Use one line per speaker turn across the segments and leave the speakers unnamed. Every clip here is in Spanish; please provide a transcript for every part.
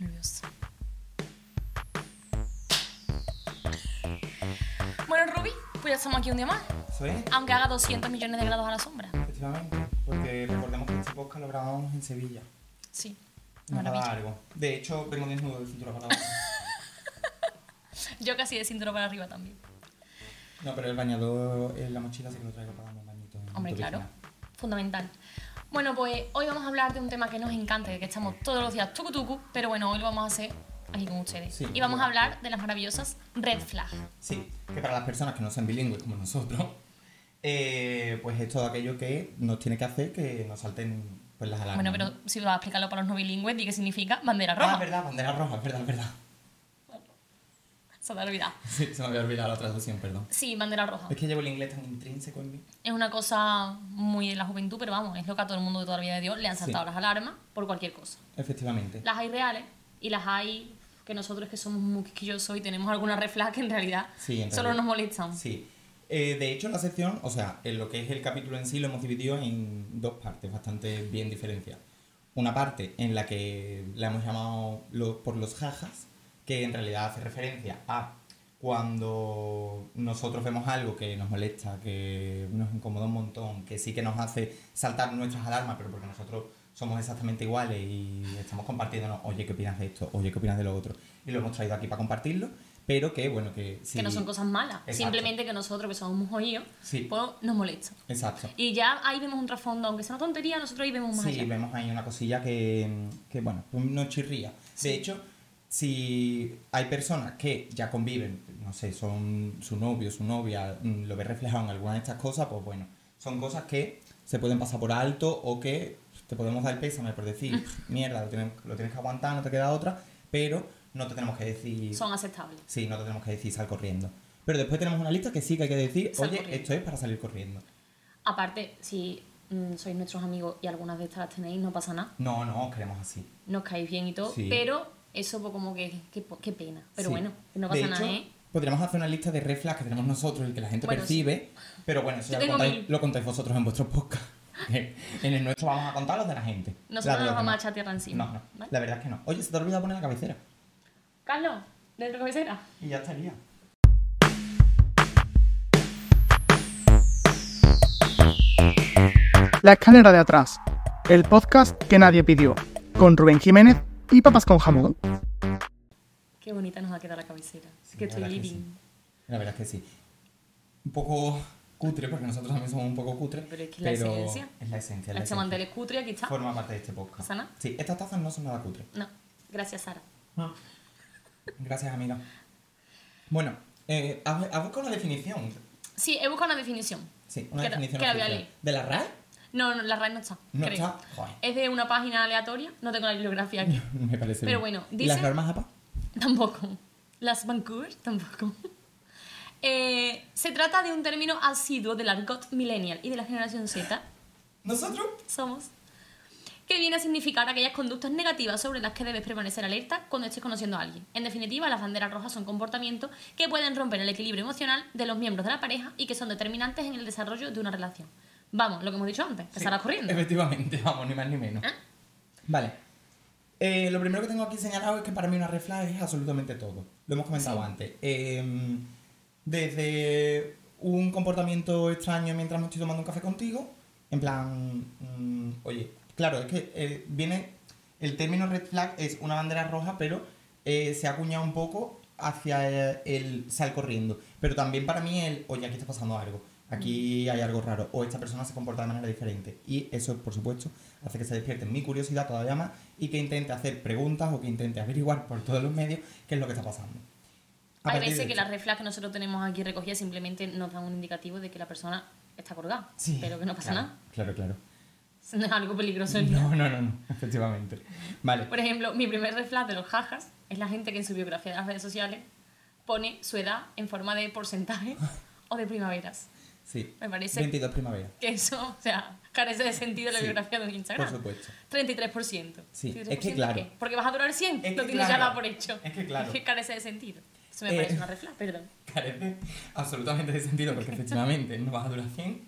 Nerviosa. Bueno, Ruby, pues ya estamos aquí un día más.
¿Eso es?
Aunque haga 200 millones de grados a la sombra.
Efectivamente, porque recordemos que este podcast lo grabamos en Sevilla.
Sí. Maravilla.
algo. De hecho, vengo desnudo de cintura para abajo.
Yo casi de cintura para arriba también.
No, pero el bañador en la mochila sí que lo traigo para darme un bañito.
Hombre, claro.
piscina.
Fundamental. Bueno, pues hoy vamos a hablar de un tema que nos encanta, que estamos todos los días tucu tucu, pero bueno, hoy lo vamos a hacer aquí con ustedes.
Sí.
y vamos a hablar de las maravillosas red flag.
Sí, que para las personas que no sean bilingües como nosotros, eh, pues es todo aquello que nos tiene que hacer que nos salten pues, las alarmas.
Bueno, pero si vas a explicarlo para los no bilingües, di qué significa bandera roja.
Ah, verdad, bandera roja, es verdad, es verdad.
Se te ha olvidado.
Sí, se me había olvidado la traducción, perdón.
Sí, bandera roja.
Es que llevo el inglés tan intrínseco en mí.
Es una cosa muy de la juventud, pero vamos, es lo que a todo el mundo de toda la vida de Dios le han saltado
Sí.
las alarmas por cualquier cosa.
Efectivamente.
Las hay reales y las hay que nosotros que somos muy quisquillosos y tenemos alguna flag que en realidad
Sí, en
solo
realidad.
nos molestan.
Sí. Eh, de hecho, la sección, o sea, en lo que es el capítulo en sí, lo hemos dividido en dos partes bastante bien diferenciadas. Una parte en la que la hemos llamado lo- por los jajas, que en realidad hace referencia a cuando nosotros vemos algo que nos molesta, que nos incomoda un montón, que sí que nos hace saltar nuestras alarmas, pero porque nosotros somos exactamente iguales y estamos compartiéndonos, oye, ¿qué opinas de esto? Oye, ¿qué opinas de lo otro? Y lo hemos traído aquí para compartirlo, pero que, bueno, que sí.
Que no son cosas malas,
Exacto.
simplemente que nosotros que somos jodidos,
Sí.
pues nos molesta.
Exacto.
Y ya ahí vemos un trasfondo, aunque sea una tontería, nosotros ahí vemos más
Sí,
allá.
vemos ahí una cosilla que, que, bueno, pues nos chirría.
Sí.
De hecho, si hay personas que ya conviven, no sé, son su novio, su novia, mm, lo ve reflejado en alguna de estas cosas, pues bueno, son cosas que se pueden pasar por alto o que te podemos dar el pésame por decir, mierda, lo tienes, lo tienes que aguantar, no te queda otra, pero no te tenemos que decir,
Son aceptables.
sí, no te tenemos que decir sal corriendo. Pero después tenemos una lista que sí que hay que decir,
Sal
oye,
corriendo.
esto es para salir corriendo.
Aparte, si mm, sois nuestros amigos y algunas de estas las tenéis, no pasa nada.
No, no, queremos así.
Nos caéis bien y todo,
Sí.
pero eso pues como que, que- qué pena. Pero
Sí.
bueno, no
De
pasa nada,
hecho,
¿eh?
Podríamos hacer una lista de red flags que tenemos nosotros y que la gente
Bueno,
percibe, pero bueno, eso
Yo
ya lo contáis,
mil.
lo contáis vosotros en vuestro podcast. En el nuestro vamos a contar los de la gente.
Nosotros
La de
no nos vamos a echar tierra encima.
No, no,
¿vale?
la verdad es que no. Oye, se te ha olvidado poner la cabecera.
Carlos, dentro cabecera.
Y ya estaría.
La escalera de atrás, el podcast que nadie pidió, con Rubén Jiménez y papas con jamón.
Qué bonita nos ha quedado la cabecera.
Sí,
que
la
estoy living.
sí. La verdad es que sí. Un poco cutre, porque nosotros también somos un poco cutre.
Pero es que es la esencia.
Es la esencia. es
La
la esencia.
del escutre aquí está.
Forma parte de este podcast.
¿Pasa nada?
Sí, estas tazas no son nada cutre.
No, gracias Sara.
Gracias, amiga. Bueno, eh, ¿has buscado una definición?
Sí, he buscado una definición.
Sí, una
Que
definición
que la voy a leer.
¿De la RAE?
No, no, la RAE no está.
No
creo.
está. Joder,
Es de una página aleatoria, no tengo la bibliografía aquí.
me parece
Pero
bien.
bueno,
¿Y
dice-
las normas APA?
Tampoco. Las Vancouver tampoco. Eh, se trata de un término asiduo del argot millennial y de la generación Z.
¿Nosotros?
Somos. Que viene a significar aquellas conductas negativas sobre las que debes permanecer alerta cuando estés conociendo a alguien. En definitiva, las banderas rojas son comportamientos que pueden romper el equilibrio emocional de los miembros de la pareja y que son determinantes en el desarrollo de una relación. Vamos, lo que hemos dicho antes, empezar a corriendo.
Efectivamente, vamos, ni más ni menos.
¿Ah?
Vale. Eh, lo primero que tengo aquí señalado es que para mí una red flag es absolutamente todo. Lo hemos comentado
Sí.
antes. Eh, desde un comportamiento extraño mientras me estoy tomando un café contigo, en plan, mm, oye, claro, es que eh, viene, el término red flag es una bandera roja, pero eh, se ha acuñado un poco hacia eh, el sal corriendo. Pero también para mí el, oye, aquí está pasando algo, aquí hay algo raro, o esta persona se comporta de manera diferente. Y eso, por supuesto, hace que se despierte mi curiosidad todavía más y que intente hacer preguntas o que intente averiguar por todos los medios qué es lo que está pasando. A
Hay veces que las red que nosotros tenemos aquí recogidas simplemente nos dan un indicativo de que la persona está colgada.
Sí,
pero que no pasa
claro,
nada.
Claro, claro.
No es algo peligroso.
No, no, no, no, efectivamente. Vale.
Por ejemplo, mi primer red de los jajas es la gente que en su biografía de las redes sociales pone su edad en forma de porcentaje o de primaveras.
Sí.
Me parece
22 primavera.
que eso, o sea, carece de sentido en la
Sí,
biografía de un Instagram.
Por supuesto.
33%.
Sí, es
33%
que claro.
¿qué? Porque vas a durar 100,
Es
lo tienes ya
claro.
dado por hecho.
Es que claro.
Es que carece de sentido. Eso me
Eh,
parece una red flag, perdón.
Carece absolutamente de sentido porque efectivamente no vas a durar 100.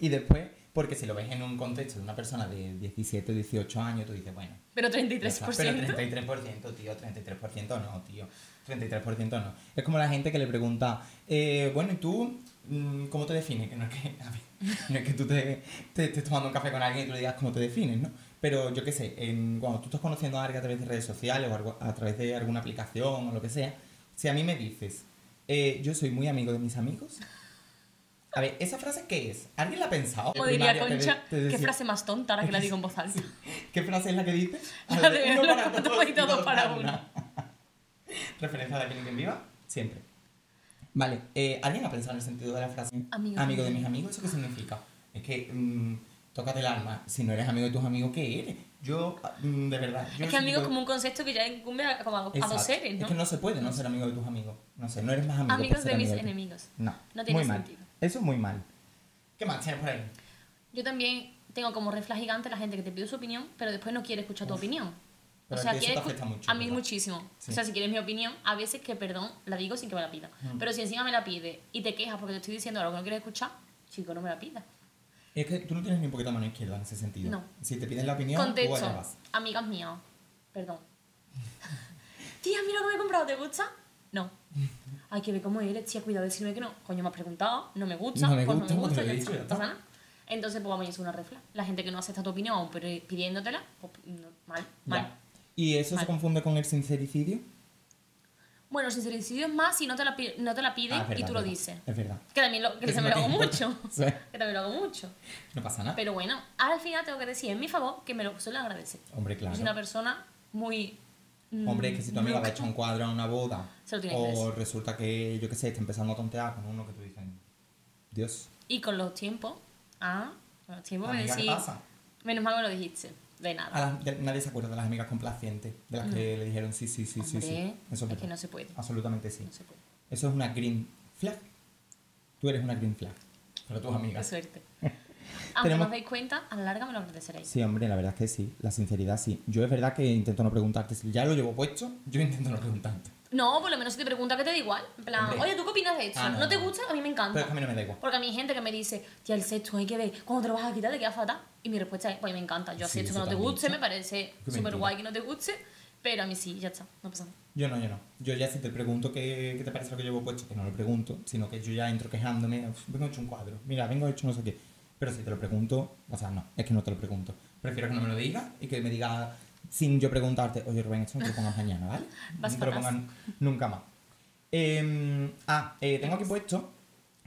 Y después, porque si lo ves en un contexto de una persona de 17 o 18 años, tú dices, bueno,
Pero
ya está.
33%.
pero 33%, tío, 33% no, tío, 33% no. Es como la gente que le pregunta, eh, bueno, ¿y tú cómo te defines? Que no es que, a ver, no es que tú te, te estés tomando un café con alguien y tú le digas cómo te defines, ¿no? Pero yo qué sé, en- cuando tú estás conociendo a alguien a través de redes sociales o algo- a través de alguna aplicación o lo que sea, si a mí me dices, eh, yo soy muy amigo de mis amigos, a ver, ¿esa frase qué es? ¿Alguien la ha pensado?
Como diría
te
Concha,
te
qué
decía-
frase más tonta ahora que la digo en voz alta.
¿Qué frase es la que dice?
La de todo y todo para una.
Referencia de aquí en quien viva, siempre. Vale, eh, ¿alguien ha pensado en el sentido de la frase
Amigo de
de
mis
amigos? ¿Eso qué significa? Es que, mm, tócate el alma. Si no eres amigo de tus amigos, ¿qué eres? Yo, mm, de verdad. Yo
Es que amigo es como un concepto que ya incumbe a, como a, a dos seres, ¿no?
Es que no se puede no ser amigo de tus amigos. No sé, no eres más amigo
Amigos de mis
amigo
enemigos.
No,
No tiene
muy mal.
sentido.
Eso es muy mal. ¿Qué más tienes por ahí?
Yo también tengo como red flag gigante la gente que te pide su opinión, pero después no quiere escuchar tu opinión.
Pero
o sea,
es que eso
quiere
te afecta
escu-
mucho,
a mí
¿verdad?
muchísimo.
Sí.
O sea, si quieres mi opinión, a veces que, perdón, la digo sin que me la pida.
Mm.
Pero si encima me la pide y te quejas porque te estoy diciendo algo que no quieres escuchar, chico, no me la pidas.
Es que tú no tienes ni un poquito de mano izquierda en ese sentido.
No.
Si te piden la opinión, tú allá
Contexto,
vas.
amigas mías, perdón. Tía, mira lo que me he comprado, ¿te gusta? No. Hay que ver cómo eres, tía, cuidado de decirme que no. Coño, me has preguntado, no me gusta,
No me
pues
gusta,
no me gusta,
lo he
ya está. Entonces, pues vamos a hacer una refla. La gente que no acepta tu opinión, pero pidiéndotela, pues no, mal, mal.
Ya. ¿Y eso se
Mal.
confunde con el sincericidio?
Bueno, sincericidio es más si no te la, no te la piden
Ah, verdad,
y tú lo
verdad.
dices.
Es verdad.
Que también lo, que también lo hago
te
mucho.
Sí.
Que también lo hago mucho.
No pasa nada.
Pero bueno, al final tengo que decir en mi favor que me lo suelen agradecer.
Hombre, claro.
Yo soy una persona muy... mm,
Hombre, es que si tu amiga va a
loca.
echar un cuadro a una boda
Se lo que
o
decir.
resulta que, yo qué sé, está empezando a tontear con uno que tú dices, Dios,
Y con los tiempos, ah, con los tiempos me
amiga, ¿qué
decís, menos mal que me lo dijiste, de nada.
A las- de- nadie se acuerda de las amigas complacientes, de las que le dijeron sí, sí, sí, sí, sí.
Hombre,
Eso es verdad.
que no se puede,
Absolutamente sí.
no se puede.
Eso es una green flag. Tú eres una green flag. Para tus
Qué
amigas.
suerte. Aunque
Tenemos-
no os dais cuenta, a la larga me lo agradeceréis.
Sí, hombre, la verdad es que sí. La sinceridad sí. Yo es verdad que intento no preguntarte. Si ya lo llevo puesto, yo intento no preguntarte.
No, por lo menos si te pregunta que te da igual. En plan,
Hombre.
oye, ¿tú qué opinas de esto?
Ah,
no,
no,
te
no.
gusta? A mí me encanta.
Pero es que a mí no me da igual.
Porque a mí hay gente que me dice, tía, el sexo hay que ver, cuando te lo vas a quitar te queda fatal. Y mi respuesta es, pues me encanta. Yo
Sí,
acepto que no
te
guste, me parece súper guay que no te guste, pero a mí sí, ya está, no pasa nada.
Yo no, yo no. Yo ya si te pregunto qué, qué te parece lo que llevo puesto, que no lo pregunto, sino que yo ya entro quejándome, "Uf, vengo hecho un cuadro, mira, vengo hecho no sé qué. Pero si te lo pregunto, o sea, no, es que no te lo pregunto. Prefiero que no me lo digas y que me digas sin yo preguntarte, oye Rubén, esto no te lo pongas mañana, ¿vale?
Vas
no te lo pongas nunca más. Em, ah, eh, tengo aquí puesto,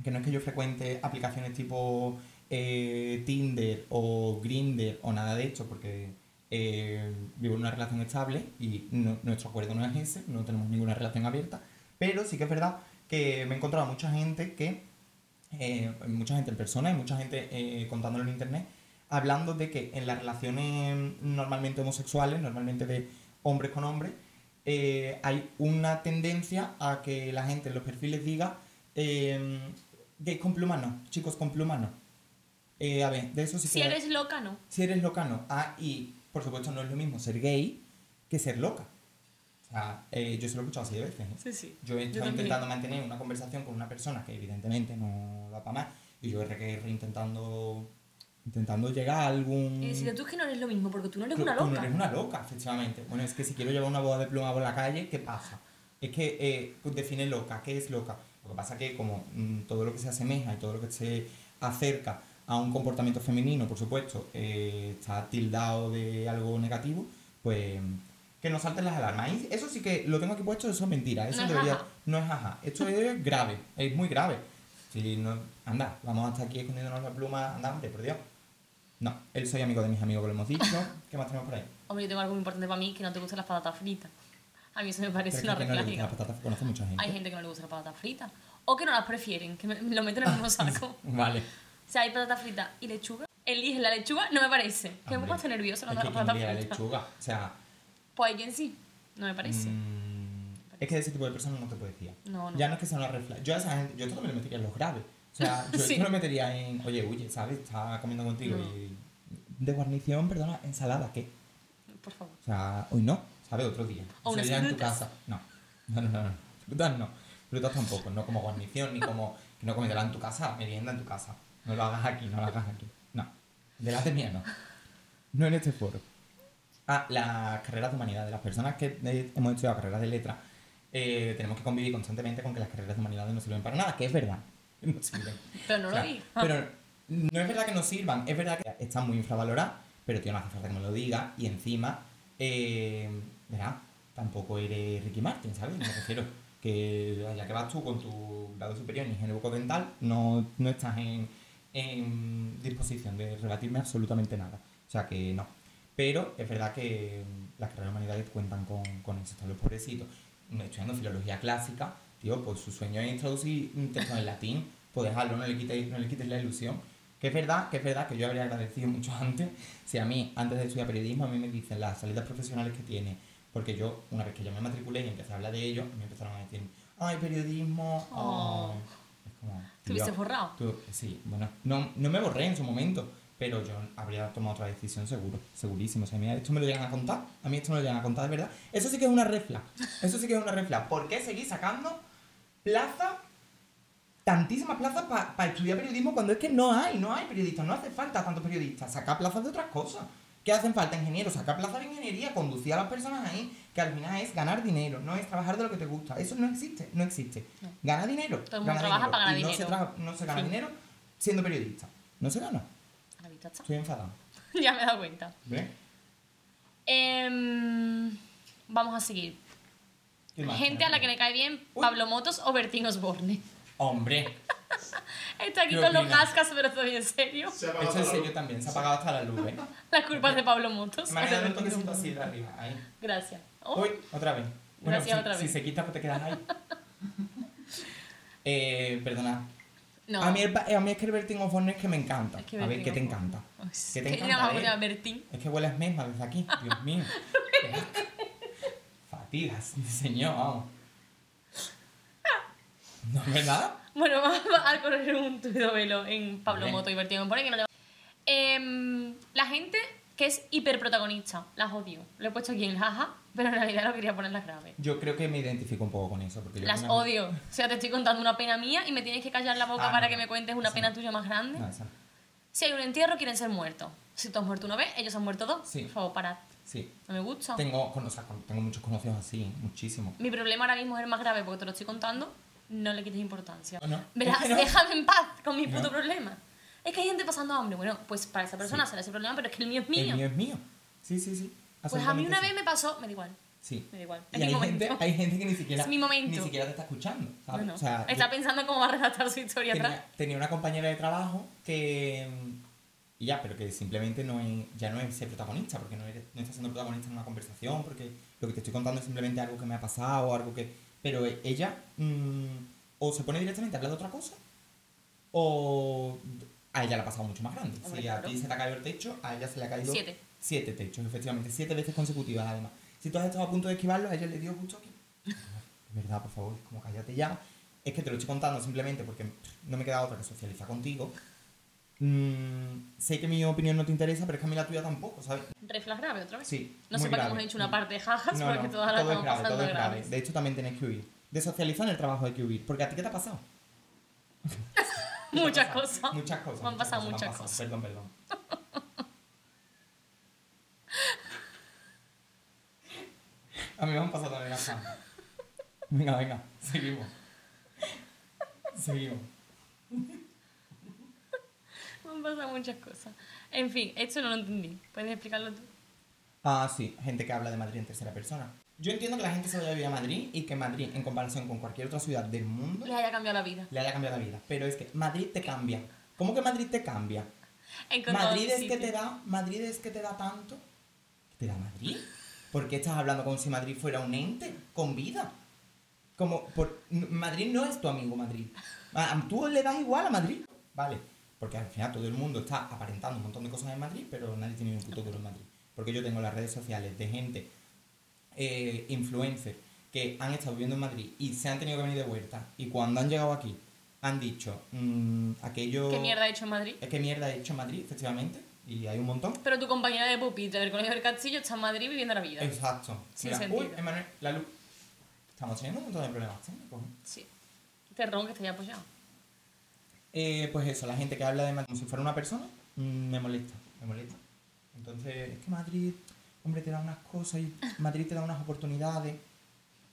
que no es que yo frecuente aplicaciones tipo eh, Tinder o Grinder o nada de esto, porque eh, vivo en una relación estable y nuestro acuerdo no es ese, no tenemos ninguna relación abierta, pero sí que es verdad que me he encontrado mucha gente que, eh, mucha gente en persona y mucha gente contándolo en internet, hablando de que en las relaciones normalmente homosexuales, normalmente de hombres con hombres, hay una tendencia a que la gente en los perfiles diga eh, gays con plumas no, chicos con plumas no. Eh, a ver, de eso sí
Si
que-
eres loca, no.
si eres loca, no. Ah, y por supuesto no es lo mismo ser gay que ser loca. O sea, eh, yo se lo he escuchado así de veces. ¿eh?
Sí, sí.
Yo he
Yo
estado
también.
intentando mantener una conversación con una persona que evidentemente no da para más y yo he intentando, intentando llegar a algún...
Y decirle, tú es que no eres lo mismo, porque tú no eres
Tú-
una
tú
loca.
no eres una loca, efectivamente. Bueno, es que si quiero llevar una boda de pluma por la calle, ¿qué pasa? Es que eh, pues define loca, ¿qué es loca? Lo que pasa que como mm, todo lo que se asemeja y todo lo que se acerca a un comportamiento femenino, por supuesto, eh, está tildado de algo negativo, pues que nos salten las alarmas. Y eso sí que lo tengo aquí puesto, eso es mentira. Eso
No es
debería,
jaja.
no es jaja. Esto es grave, es muy grave. Si no, anda, vamos hasta aquí escondiéndonos la pluma, anda, hombre, por Dios. No, él soy amigo de mis amigos, que lo hemos dicho. ¿Qué más tenemos por ahí?
Hombre, yo tengo algo muy importante para mí, que no te gustan las patatas fritas. A mí eso me parece una
no
regla
gustan las patatas, conozco mucha gente.
Hay gente que no le gusta las patatas fritas. O que no las prefieren, que me- lo meten en el mismo saco.
Vale.
O sea, hay patatas fritas y lechuga. Eligen la lechuga, no me parece. Que me las
que
patatas
quien diga
fritas.
lechuga. O sea,
Pues hay quien sí, no me parece.
mm, es que de ese tipo de personas no te puedes fiar.
No, no.
Ya no es que sea una refla. Yo a esa gente, yo esto me lo metería en los graves. O sea, yo
Sí.
esto lo metería en, oye, huye, ¿sabes? Está comiendo contigo
No.
y... De guarnición, perdona, ensalada, ¿qué?
Por favor.
O sea, hoy no, ¿sabes? Otro día.
O
día en tu casa. No. No, no, no. Frutas no. Frutas tampoco. No como guarnición, ni como que no comértela en tu casa, merienda en tu casa. No lo hagas aquí, no lo hagas aquí. No. Delante mía no. No en este foro. Ah, las carreras de humanidades. Las personas que eh, hemos estudiado carreras de letras eh, tenemos que convivir constantemente con que las carreras de humanidades no sirven para nada, que es verdad. No sirven.
Pero no
O sea,
lo digas.
Pero no es verdad que no sirvan, es verdad que están muy infravaloradas, pero tío, no hace falta que me lo diga. Y encima, eh, verá, tampoco eres Ricky Martin, ¿sabes? Me refiero que allá que vas tú con tu grado superior en higiene bucodental, no, no estás en, en disposición de rebatirme absolutamente nada. O sea que no. Pero es verdad que mm, las carreras de humanidades cuentan con, con eso. Están los pobrecitos estudiando filología clásica, tío, pues su sueño es introducir un texto en latín, pues dejarlo, no le quites, no le quites la ilusión. Que es verdad, que es verdad que yo habría agradecido mucho antes, si a mí, antes de estudiar periodismo, a mí me dicen las salidas profesionales que tiene, porque yo, una vez que yo me matriculé y empecé a hablar de ello, me empezaron a decir, ay, periodismo,
Oh.
ay". Como. Tú- sí, bueno, no, no me borré en su momento, pero yo habría tomado otra decisión seguro, segurísimo. O sea, a mí esto me lo llegan a contar, a mí esto me lo llegan a contar de verdad. Eso sí que es una refla, eso sí que es una refla. ¿Por qué seguir sacando plazas, tantísimas plazas para estudiar periodismo cuando es que no hay, no hay periodistas, no hace falta tantos periodistas, sacar plazas de otras cosas. ¿Qué hacen falta? Ingenieros, sacar plazas de ingeniería, conducir a las personas ahí, que al final es ganar dinero, no es trabajar de lo que te gusta. Eso no existe, no existe. Gana dinero.
Todo el mundo trabaja
dinero.
para ganar
Y no
dinero.
Se no se gana dinero siendo periodista. No se gana.
Está.
Estoy enfadado.
ya me he dado cuenta.
¿Ves?
Em, vamos a seguir. Gente a la que le cae bien
Uy.
Pablo Motos o Bertín Osborne.
Hombre,
Está aquí
¿Qué
con los cascas, pero estoy en serio.
Se ha apagado
esto en
la
serio
luz.
también, se ha apagado hasta la luz, ¿eh?
La culpa es de Pablo Motos.
Quedado un toquecito así de arriba, ahí.
Gracias. Oh,
Uy, otra vez. Bueno,
Gracias,
si,
otra
si
vez.
se quita, pues te quedas ahí. eh, perdona.
no.
A, mí el, pa- a mí es que el Bertín Osborne es que me encanta.
Es que
a ver,
Bertín
¿qué te
Osborne.
encanta? ¿Qué te
que
encanta de él?
llama Bertín.
Es que hueles mesma desde aquí, Dios mío. Qué asco. Fatigas, señor, vamos. ¿No es verdad?
Bueno, vamos a correr un tuido velo en Pablo
Bien.
Moto y Bertín Osborne que no le Em, La gente que es hiperprotagonista, las odio. Lo he puesto aquí en jaja, pero en realidad no quería ponerlas graves.
Yo creo que me identifico un poco con eso. Porque yo
Las
una-
odio. O sea, te estoy contando una pena mía y me tienes que callar la boca
Ah,
para
no,
que me cuentes una pena tuya más grande.
No.
Si hay un entierro, quieren ser muertos. Si tú has muerto una vez, ellos han muerto dos.
Sí.
Por favor, parad.
Sí.
No me gusta.
Tengo, o sea, tengo muchos conocidos así, muchísimo.
Mi problema ahora mismo es el más grave porque te lo estoy contando. No le quites importancia.
No.
Verás,
Es que no.
déjame en paz con mi
No.
puto problema. Es que hay gente pasando hambre. Bueno, pues para esa persona
Sí.
será ese problema, pero es que el mío es mío.
El mío es mío. Sí, sí, sí.
Pues a mí una
sí.
vez me pasó, me da igual.
Sí.
Me da igual.
Y
Es mi
hay
momento.
gente, hay gente que ni siquiera,
Es mi momento.
ni siquiera te está escuchando, ¿sabes? O sea,
Está
yo
pensando cómo va a redactar su historia atrás.
tenía, tenía una compañera de trabajo que... Y ya, pero que simplemente no es, ya no es ser protagonista, porque no, eres, no estás siendo protagonista en una conversación, porque lo que te estoy contando es simplemente algo que me ha pasado, algo que... Pero e- ella mm, o se pone directamente a hablar de otra cosa, o a ella le ha pasado mucho más grande.
Hombre,
si a
claro.
ti se te ha caído el techo, a ella se le ha caído...
Siete.
Siete techos, efectivamente. Siete veces consecutivas, además. Si tú has estado a punto de esquivarlo, a ella le dio justo aquí. De verdad, por favor, como cállate ya. Es que te lo estoy contando simplemente porque no me queda otra que socializar contigo. Mm, sé que mi opinión no te interesa, pero es que a mí la tuya tampoco, ¿sabes?
Reflas grave otra vez.
Sí.
No sé para qué hemos hecho una parte de jajas
No,
porque
no,
todas las
todo es
estamos
grave,
pasando
todo es grave.
graves.
De hecho, también tenéis que huir. De socializar en el trabajo hay que huir. Porque a ti, ¿qué te ha pasado? ¿Qué te ha
Muchas cosas.
Muchas cosas.
Me han pasado muchas cosas.
Perdón, perdón. A mí me han pasado también cosas. Venga, venga, seguimos. Seguimos.
Han pasado muchas cosas. En fin, esto no lo entendí. ¿Puedes explicarlo tú?
Ah, sí, gente que habla de Madrid en tercera persona. Yo entiendo que la gente se vaya a vivir a Madrid y que Madrid, en comparación con cualquier otra ciudad del mundo,
Les haya cambiado la vida.
le haya cambiado la vida. Pero es que Madrid te cambia. ¿Cómo que Madrid te cambia? Madrid es que te da, Madrid es que te da tanto. ¿Te da Madrid? ¿Por qué estás hablando como si Madrid fuera un ente con vida? Como por, Madrid no es tu amigo Madrid. Tú le das igual a Madrid, vale? Porque al final todo el mundo está aparentando un montón de cosas en Madrid, pero nadie tiene un puto duro en Madrid. Porque yo tengo las redes sociales de gente, eh, influencers, que han estado viviendo en Madrid y se han tenido que venir de vuelta. Y cuando han llegado aquí, han dicho mm, aquello.
¿Qué mierda he hecho Madrid?
¿Qué mierda he hecho Madrid, efectivamente? Y hay un montón.
Pero tu compañera de pupitre del Colegio del Castillo está en Madrid viviendo la vida.
Exacto.
Sin
Mira, uy, Emanuel, la luz. Estamos teniendo un montón de problemas técnicos. ¿eh?
Sí. Perdón que esté apoyado.
Eh, pues eso, la gente que habla de Madrid como si fuera una persona, mm, me molesta. me molesta. Entonces, es que Madrid, hombre, te da unas cosas y Madrid te da unas oportunidades.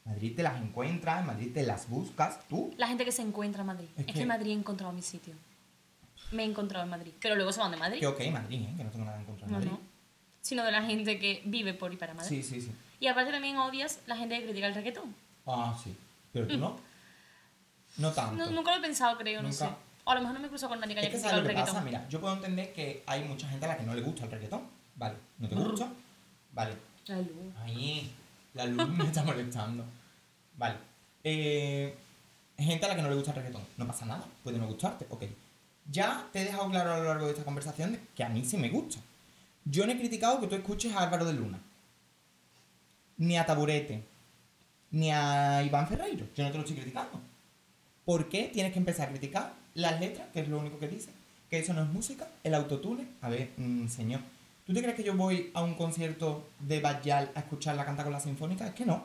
Madrid te las encuentras, en Madrid te las buscas tú.
La gente que se encuentra en Madrid.
Es
Es,
que-
en Madrid he encontrado mi sitio. Me he encontrado en Madrid. Pero luego se van de Madrid.
Que ok, Madrid, ¿eh? que no tengo nada en contra de Madrid.
no. Sino de la gente que vive por y para Madrid.
Sí, sí, sí.
Y aparte también odias la gente que critica el reggaetón.
Ah, sí. Pero tú no. No tanto.
Mm. No, nunca lo he pensado, creo, no sé. O a lo mejor no me cruzo con nadie que
Es
haya
que
criticado
sabes
el
lo que pasa,
reggaetón.
mira, yo puedo entender que hay mucha gente a la que no le gusta el reggaetón. Vale, ¿no te gusta? Vale.
La luz.
Ahí, la luz me está molestando. Vale. Eh, gente a la que no le gusta el reggaetón. No pasa nada, puede no gustarte, ok. Ya te he dejado claro a lo largo de esta conversación que a mí sí me gusta. Yo no he criticado que tú escuches a Álvaro de Luna. Ni a Taburete. Ni a Iván Ferreiro. Yo no te lo estoy criticando. ¿Por qué tienes que empezar a criticar las letras, que es lo único que dice? Que eso no es música, el autotune. A ver, mm, señor, ¿tú te crees que yo voy a un concierto de Bayal a escucharla cantar con la sinfónica? Es que no.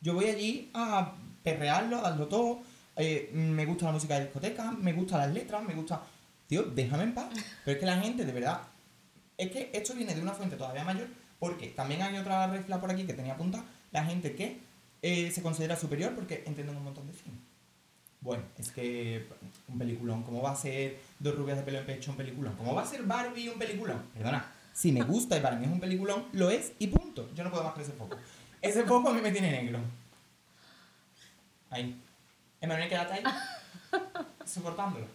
Yo voy allí a perrearlo, a darlo todo. eh, me gusta la música de discoteca, me gustan las letras, me gusta... Tío, déjame en paz. Pero es que la gente, de verdad... Es que esto viene de una fuente todavía mayor, porque también hay otra red flag por aquí que tenía apuntada. La gente que eh, se considera superior porque entienden un montón de cine. Bueno, es que un peliculón, ¿cómo va a ser Dos rubias de pelo en pecho un peliculón? ¿Cómo va a ser Barbie un peliculón? Perdona, si me gusta y para mí es un peliculón, lo es y punto. Yo no puedo más con ese foco. Ese foco a mí me tiene negro. Ahí. Emanuel, quédate ahí. Soportándolo.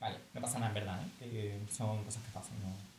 Vale, no pasa nada en verdad, ¿eh? Que son cosas que pasan, ¿no?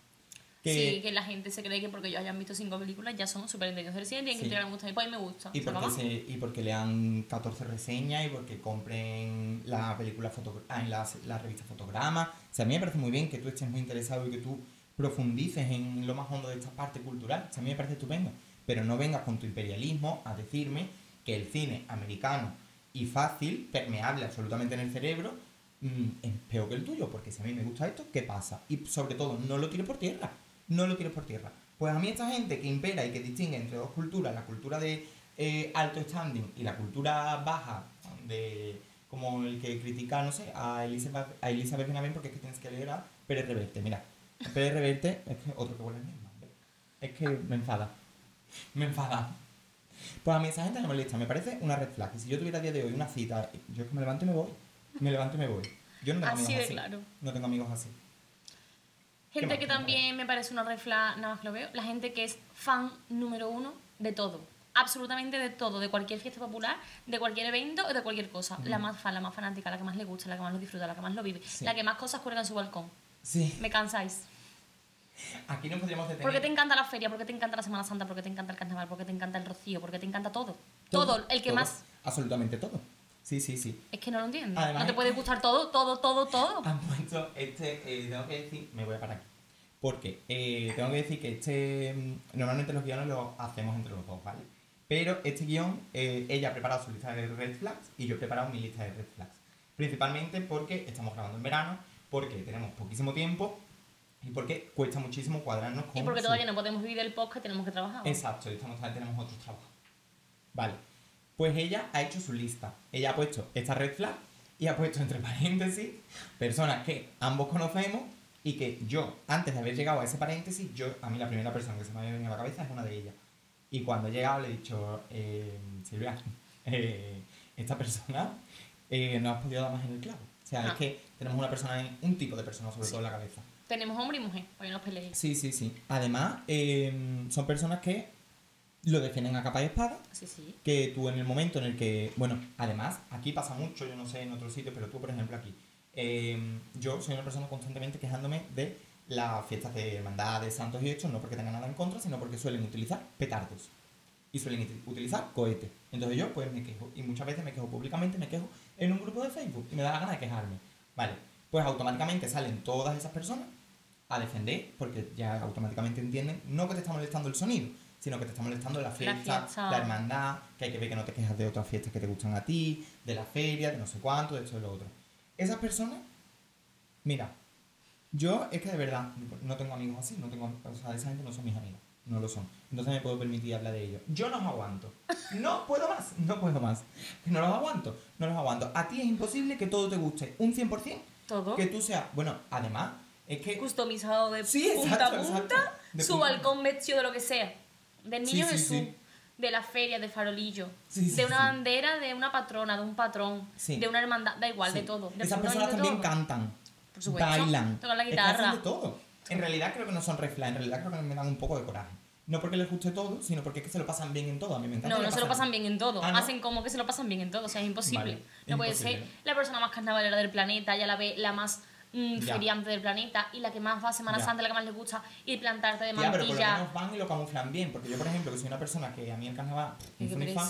Sí, que la gente se cree que porque ellos hayan visto cinco películas ya son súper entendidos del cine, tienen que
Sí.
entregar mucho. Pues a mí me gusta.
Y porque, se, y porque lean 14 reseñas y porque compren la película foto, ah, en la, la revista Fotograma. O sea, a mí me parece muy bien que tú estés muy interesado y que tú profundices en lo más hondo de esta parte cultural. O sea, a mí me parece estupendo. Pero no vengas con tu imperialismo a decirme que el cine americano y fácil, permeable absolutamente en el cerebro, mm, es peor que el tuyo. Porque si a mí me gusta esto, ¿qué pasa? Y sobre todo, no lo tires por tierra. No lo tires por tierra. Pues a mí esta gente que impera y que distingue entre dos culturas, la cultura de eh, alto standing y la cultura baja, de como el que critica, no sé, a Elizabeth, a Elizabeth Benavent porque es que tienes que leer a Pérez Reverte. Mira, Pérez Reverte es que otro que huele el mismo. Es que me enfada. Me enfada. Pues a mí esa gente me molesta, me parece una red flag. Y si yo tuviera a día de hoy una cita, yo es que me levanto y me voy. Me levanto y me voy. Yo no tengo
Así
amigos así.
claro.
No tengo amigos así.
Gente que también me parece una red flag, nada más que lo veo, la gente que es fan número uno de todo. Absolutamente de todo, de cualquier fiesta popular, de cualquier evento o de cualquier cosa. La más fan, la más fanática, la que más le gusta, la que más lo disfruta, la que más lo vive,
Sí.
la que más cosas cuelga en su balcón.
Sí.
Me cansáis.
Aquí nos podríamos detener.
¿Por qué te encanta la feria? ¿Por qué te encanta la Semana Santa? ¿Por qué te encanta el carnaval? ¿Por qué te encanta el rocío? ¿Por qué te encanta todo? Todo, el que
todo,
más.
Absolutamente todo. Sí, sí, sí.
Es que no lo entiendo.
Además,
no te puede gustar todo, todo, todo, todo.
Han puesto este, eh, tengo que decir, me voy a parar aquí. Porque eh, tengo que decir que este, mm, normalmente los guiones los hacemos entre los dos, ¿vale? Pero este guion, eh, ella ha preparado su lista de red flags y yo he preparado mi lista de red flags. Principalmente porque estamos grabando en verano, porque tenemos poquísimo tiempo y porque cuesta muchísimo cuadrarnos con...
Y porque
su-
todavía no podemos vivir del podcast, tenemos que trabajar.
Exacto, y estamos, tenemos otros trabajos. Vale. Pues ella ha hecho su lista. Ella ha puesto esta red flag y ha puesto entre paréntesis personas que ambos conocemos y que yo, antes de haber llegado a ese paréntesis, yo, a mí la primera persona que se me había venido a la cabeza es una de ellas. Y cuando he llegado le he dicho, eh, Silvia, eh, esta persona eh, no has podido dar más en el clavo. O sea, es
Ah.
que tenemos una persona, en- un tipo de persona sobre todo en la cabeza.
Tenemos hombre y mujer, para que no os peleéis.
Sí, sí, sí. Además, son personas que lo defienden a capa y espada.
Sí, sí.
Que tú en el momento en el que. Bueno, además, aquí pasa mucho, yo no sé en otros sitios, pero tú, por ejemplo, aquí. eh, yo soy una persona constantemente quejándome de las fiestas de hermandades, santos y hechos, no porque tenga nada en contra, sino porque suelen utilizar petardos. Y suelen uti- utilizar cohetes. Entonces yo, pues me quejo. Y muchas veces me quejo públicamente, me quejo en un grupo de Facebook. Y me da la gana de quejarme. Vale. Pues automáticamente salen todas esas personas a defender, porque ya automáticamente entienden, no que te está molestando el sonido, sino que te está molestando la fiesta, la,
fiesta.
hermandad, que hay que ver que no te quejas de otras fiestas que te gustan a ti, de la feria, de no sé cuánto, de esto y lo otro. Esas personas, mira, yo es que de verdad no tengo amigos así, no tengo, o sea, esa gente no son mis amigos, no lo son. Entonces me puedo permitir hablar de ellos. Yo no los aguanto. No puedo más, no puedo más. No los aguanto, no los aguanto. A ti es imposible que todo te guste un 100%,
Todo.
que tú seas, bueno, además, Es que...
customizado de
Sí,
punta
exacto,
a punta,
exacto. De
su
punta
balcón vestido de lo que sea. Del niño
sí,
Jesús,
sí.
de la feria, de farolillo, de una bandera, de una patrona, de un patrón, de una hermandad, da igual, de todo. de
Esas personas también
todo.
cantan,
Por supuesto.
bailan,
Tocan la guitarra.
de todo. En realidad creo que no son reflas, en realidad creo que me dan un poco de coraje. No porque les guste todo, sino porque es que se lo pasan bien en todo. A mí me encanta.
No, no se lo pasan bien en todo.
Ah, ¿no?
Hacen como que se lo pasan bien en todo. O sea, es imposible.
Vale,
no puede
imposible.
ser la persona más carnavalera del planeta, ya la ve la más mm, feriante del planeta y la que más va a Semana
Ya.
Santa, la que más le gusta ir plantarte de
Ya, pero por lo
mantilla.
menos van y lo camuflan bien. Porque yo, por ejemplo, que soy una persona que a mí el carnaval
Qué
es muy fan,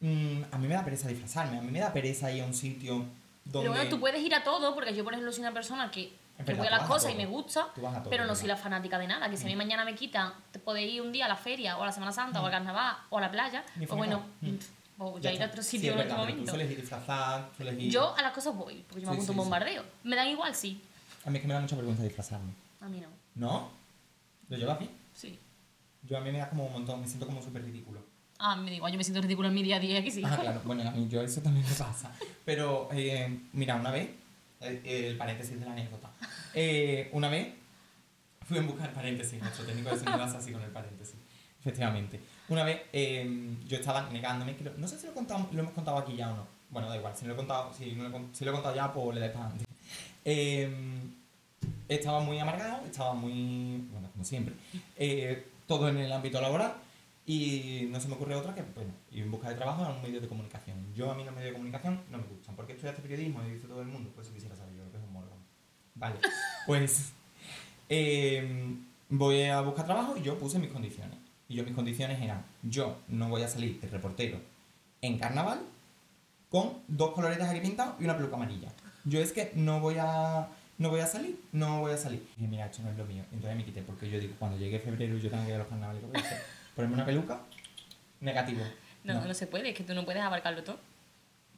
mm, a mí me da pereza disfrazarme. A mí me da pereza ir a un sitio donde...
Pero bueno, tú puedes ir a todo, porque yo, por ejemplo, soy una persona que,
verdad,
voy a las
vas a
cosas y me gusta,
todo,
pero no soy la fanática de nada. Que si a mí mañana me quitan, te puedo ir un día a la feria, o a la Semana Santa, o al carnaval, o a la playa, o bueno.
Mm.
O ya ir a otro
Sí,
sitio
es
en otro
verdad, pero
momento.
Tú sueles ir disfrazar, sueles ir...
Yo a las cosas voy, porque yo me
Sí,
apunto
sí,
un
sí.
bombardeo. Me dan igual, sí.
A mí es que me da mucha vergüenza disfrazarme.
A mí no.
¿No? ¿Lo llevas bien?
Sí.
Yo a mí me da como un montón, me siento como súper ridículo.
Ah, me igual, yo me siento ridículo en mi día a día, que sí.
Ah, claro, bueno, a mí yo eso también me pasa. Pero, eh, mira, una vez, eh, el paréntesis de la anécdota, Eh, una vez fui en buscar paréntesis, nuestro técnico de sonido hace así con el paréntesis, efectivamente. Una vez eh, yo estaba negándome, que lo- no sé si lo, lo hemos contado aquí ya o no. Bueno, da igual, si, no lo, he contado, si, no lo, si lo he contado ya, pues le dais para adelante. Eh, estaba muy amargado, estaba muy, bueno, como siempre, eh, todo en el ámbito laboral y no se me ocurrió otra que, bueno, ir en busca de trabajo a un medio de comunicación. Yo a mí los medios de comunicación no me gustan. ¿Por qué estudiaste periodismo? Y dice todo el mundo, pues eso quisiera saber yo, lo que es un morón. Vale, pues eh, voy a buscar trabajo y yo puse mis condiciones. Y yo mis condiciones eran, yo no voy a salir de reportero en carnaval con dos coloretas aquí pintados y una peluca amarilla. Yo es que no voy a no voy a salir, no voy a salir. Y dije, mira, esto no es lo mío. Entonces me quité, porque yo digo, cuando llegue febrero yo tenga que ir a los carnavales, ¿qué voy a hacer? Ponerme una peluca, negativo.
No, no, se puede, es que tú no puedes abarcarlo todo.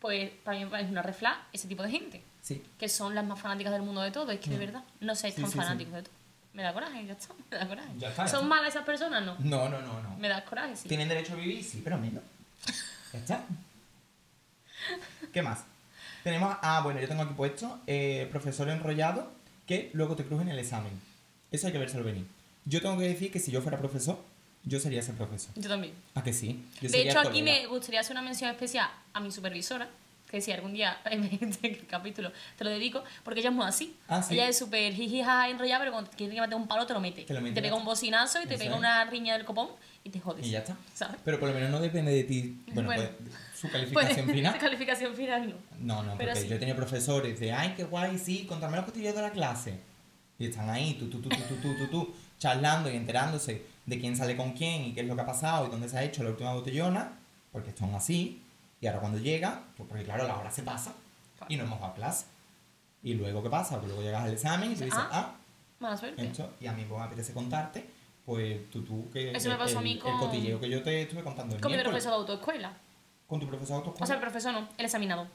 Pues para mí parece una refla ese tipo de gente,
Sí,
que son las más fanáticas del mundo de todo, es que de
Mm.
verdad no
Sí,
tan
sí.
fanáticos de todo. Me da coraje, ya está, me da coraje.
Ya está, ya
¿Son
está.
malas esas personas? No.
no, no, no, no.
Me da coraje, sí.
¿Tienen derecho a vivir? Sí, pero menos. Ya está. ¿Qué más? Tenemos, ah, bueno, yo tengo aquí puesto eh, profesor enrollado que luego te cruje en el examen. Eso hay que vérselo venir. Yo tengo que decir que si yo fuera profesor, yo sería ese profesor.
Yo también.
¿A que sí? Yo
De
sería
hecho, aquí
colega.
me gustaría hacer una mención especial a mi supervisora, que si algún día en este capítulo te lo dedico, porque ella es muy así.
Ah, ¿sí?
Ella es súper jijija enrollada, pero cuando tiene que meter un palo te lo mete.
Te lo mete,
te pega un bocinazo y te pega
es.
una riña del copón y te jodes.
Y ya está.
¿Sabes?
Pero por lo menos no depende de ti. Bueno,
Bueno.
pues, su calificación
Pues,
final.
calificación final no.
No, no,
Pero
porque
sí.
yo he tenido profesores de, ay, qué guay, sí, contame los costillos de la clase. Y están ahí, tú, tú, tú, tú, tú, tú, tú, tú, charlando y enterándose de quién sale con quién y qué es lo que ha pasado y dónde se ha hecho la última botellona, porque están así. Y ahora cuando llega, pues porque claro, la hora se pasa y no hemos dado clase. Y luego, ¿qué pasa? Pues luego llegas al examen y tú dices,
Ah,
ah,
Mala suerte.
esto, y a mí pues, me apetece contarte, pues tú, tú, que
Eso me pasó a mí
el,
con-
el cotilleo que yo te estuve contando el
Con mi profesor de autoescuela.
Con tu profesor de autoescuela.
O sea, el profesor no, el examinador.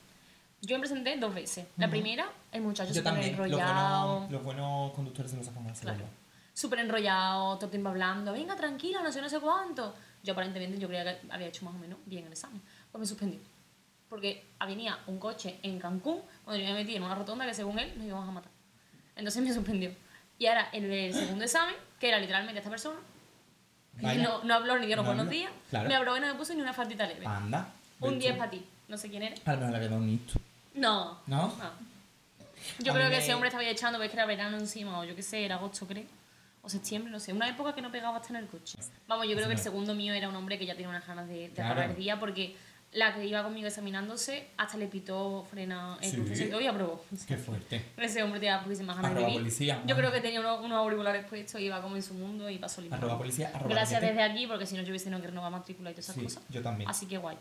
Yo me presenté dos veces. La
Ujú.
primera, el muchacho súper
también, los
enrollado.
buenos, los buenos conductores se lo sacan más
Claro. Súper enrollado, todo el tiempo hablando. Venga, tranquila, no sé, no sé cuánto. Yo aparentemente yo creía que había hecho más o menos bien el examen. Pues me suspendí. Porque venía un coche en Cancún, cuando yo me metí en una rotonda que según él nos íbamos a matar. Entonces me suspendió. Y ahora en el segundo examen, que era literalmente esta persona,
Vaya.
no, no habló ni dio los
No
buenos días,
claro.
me habló y no me puso ni una faltita leve.
Anda.
un
¿ves
10
tú?
para ti. No sé quién eres.
A lo mejor le quedado un hito.
No.
¿No?
Yo
A
creo que
me-
ese hombre estaba echando, ves que era verano encima, o yo qué sé, era agosto, creo. O septiembre, no sé. Una época que no pegaba hasta en el coche. Vamos, yo creo que el
no.
segundo mío era un hombre que ya tenía unas ganas de, de
Claro.
acabar el día, porque la que iba conmigo examinándose hasta le pitó frena el
Sí.
profesor y aprobó.
Qué fuerte.
Ese hombre tenía poquísimas ganas de
policía.
Yo creo que tenía unos, unos auriculares puestos, iba como en su mundo y pasó limpio.
Arroba policía, arroba
Gracias desde aquí, porque si no yo hubiese tenido que renovar matrícula y todas esas
Sí,
cosas.
yo también.
Así que guay.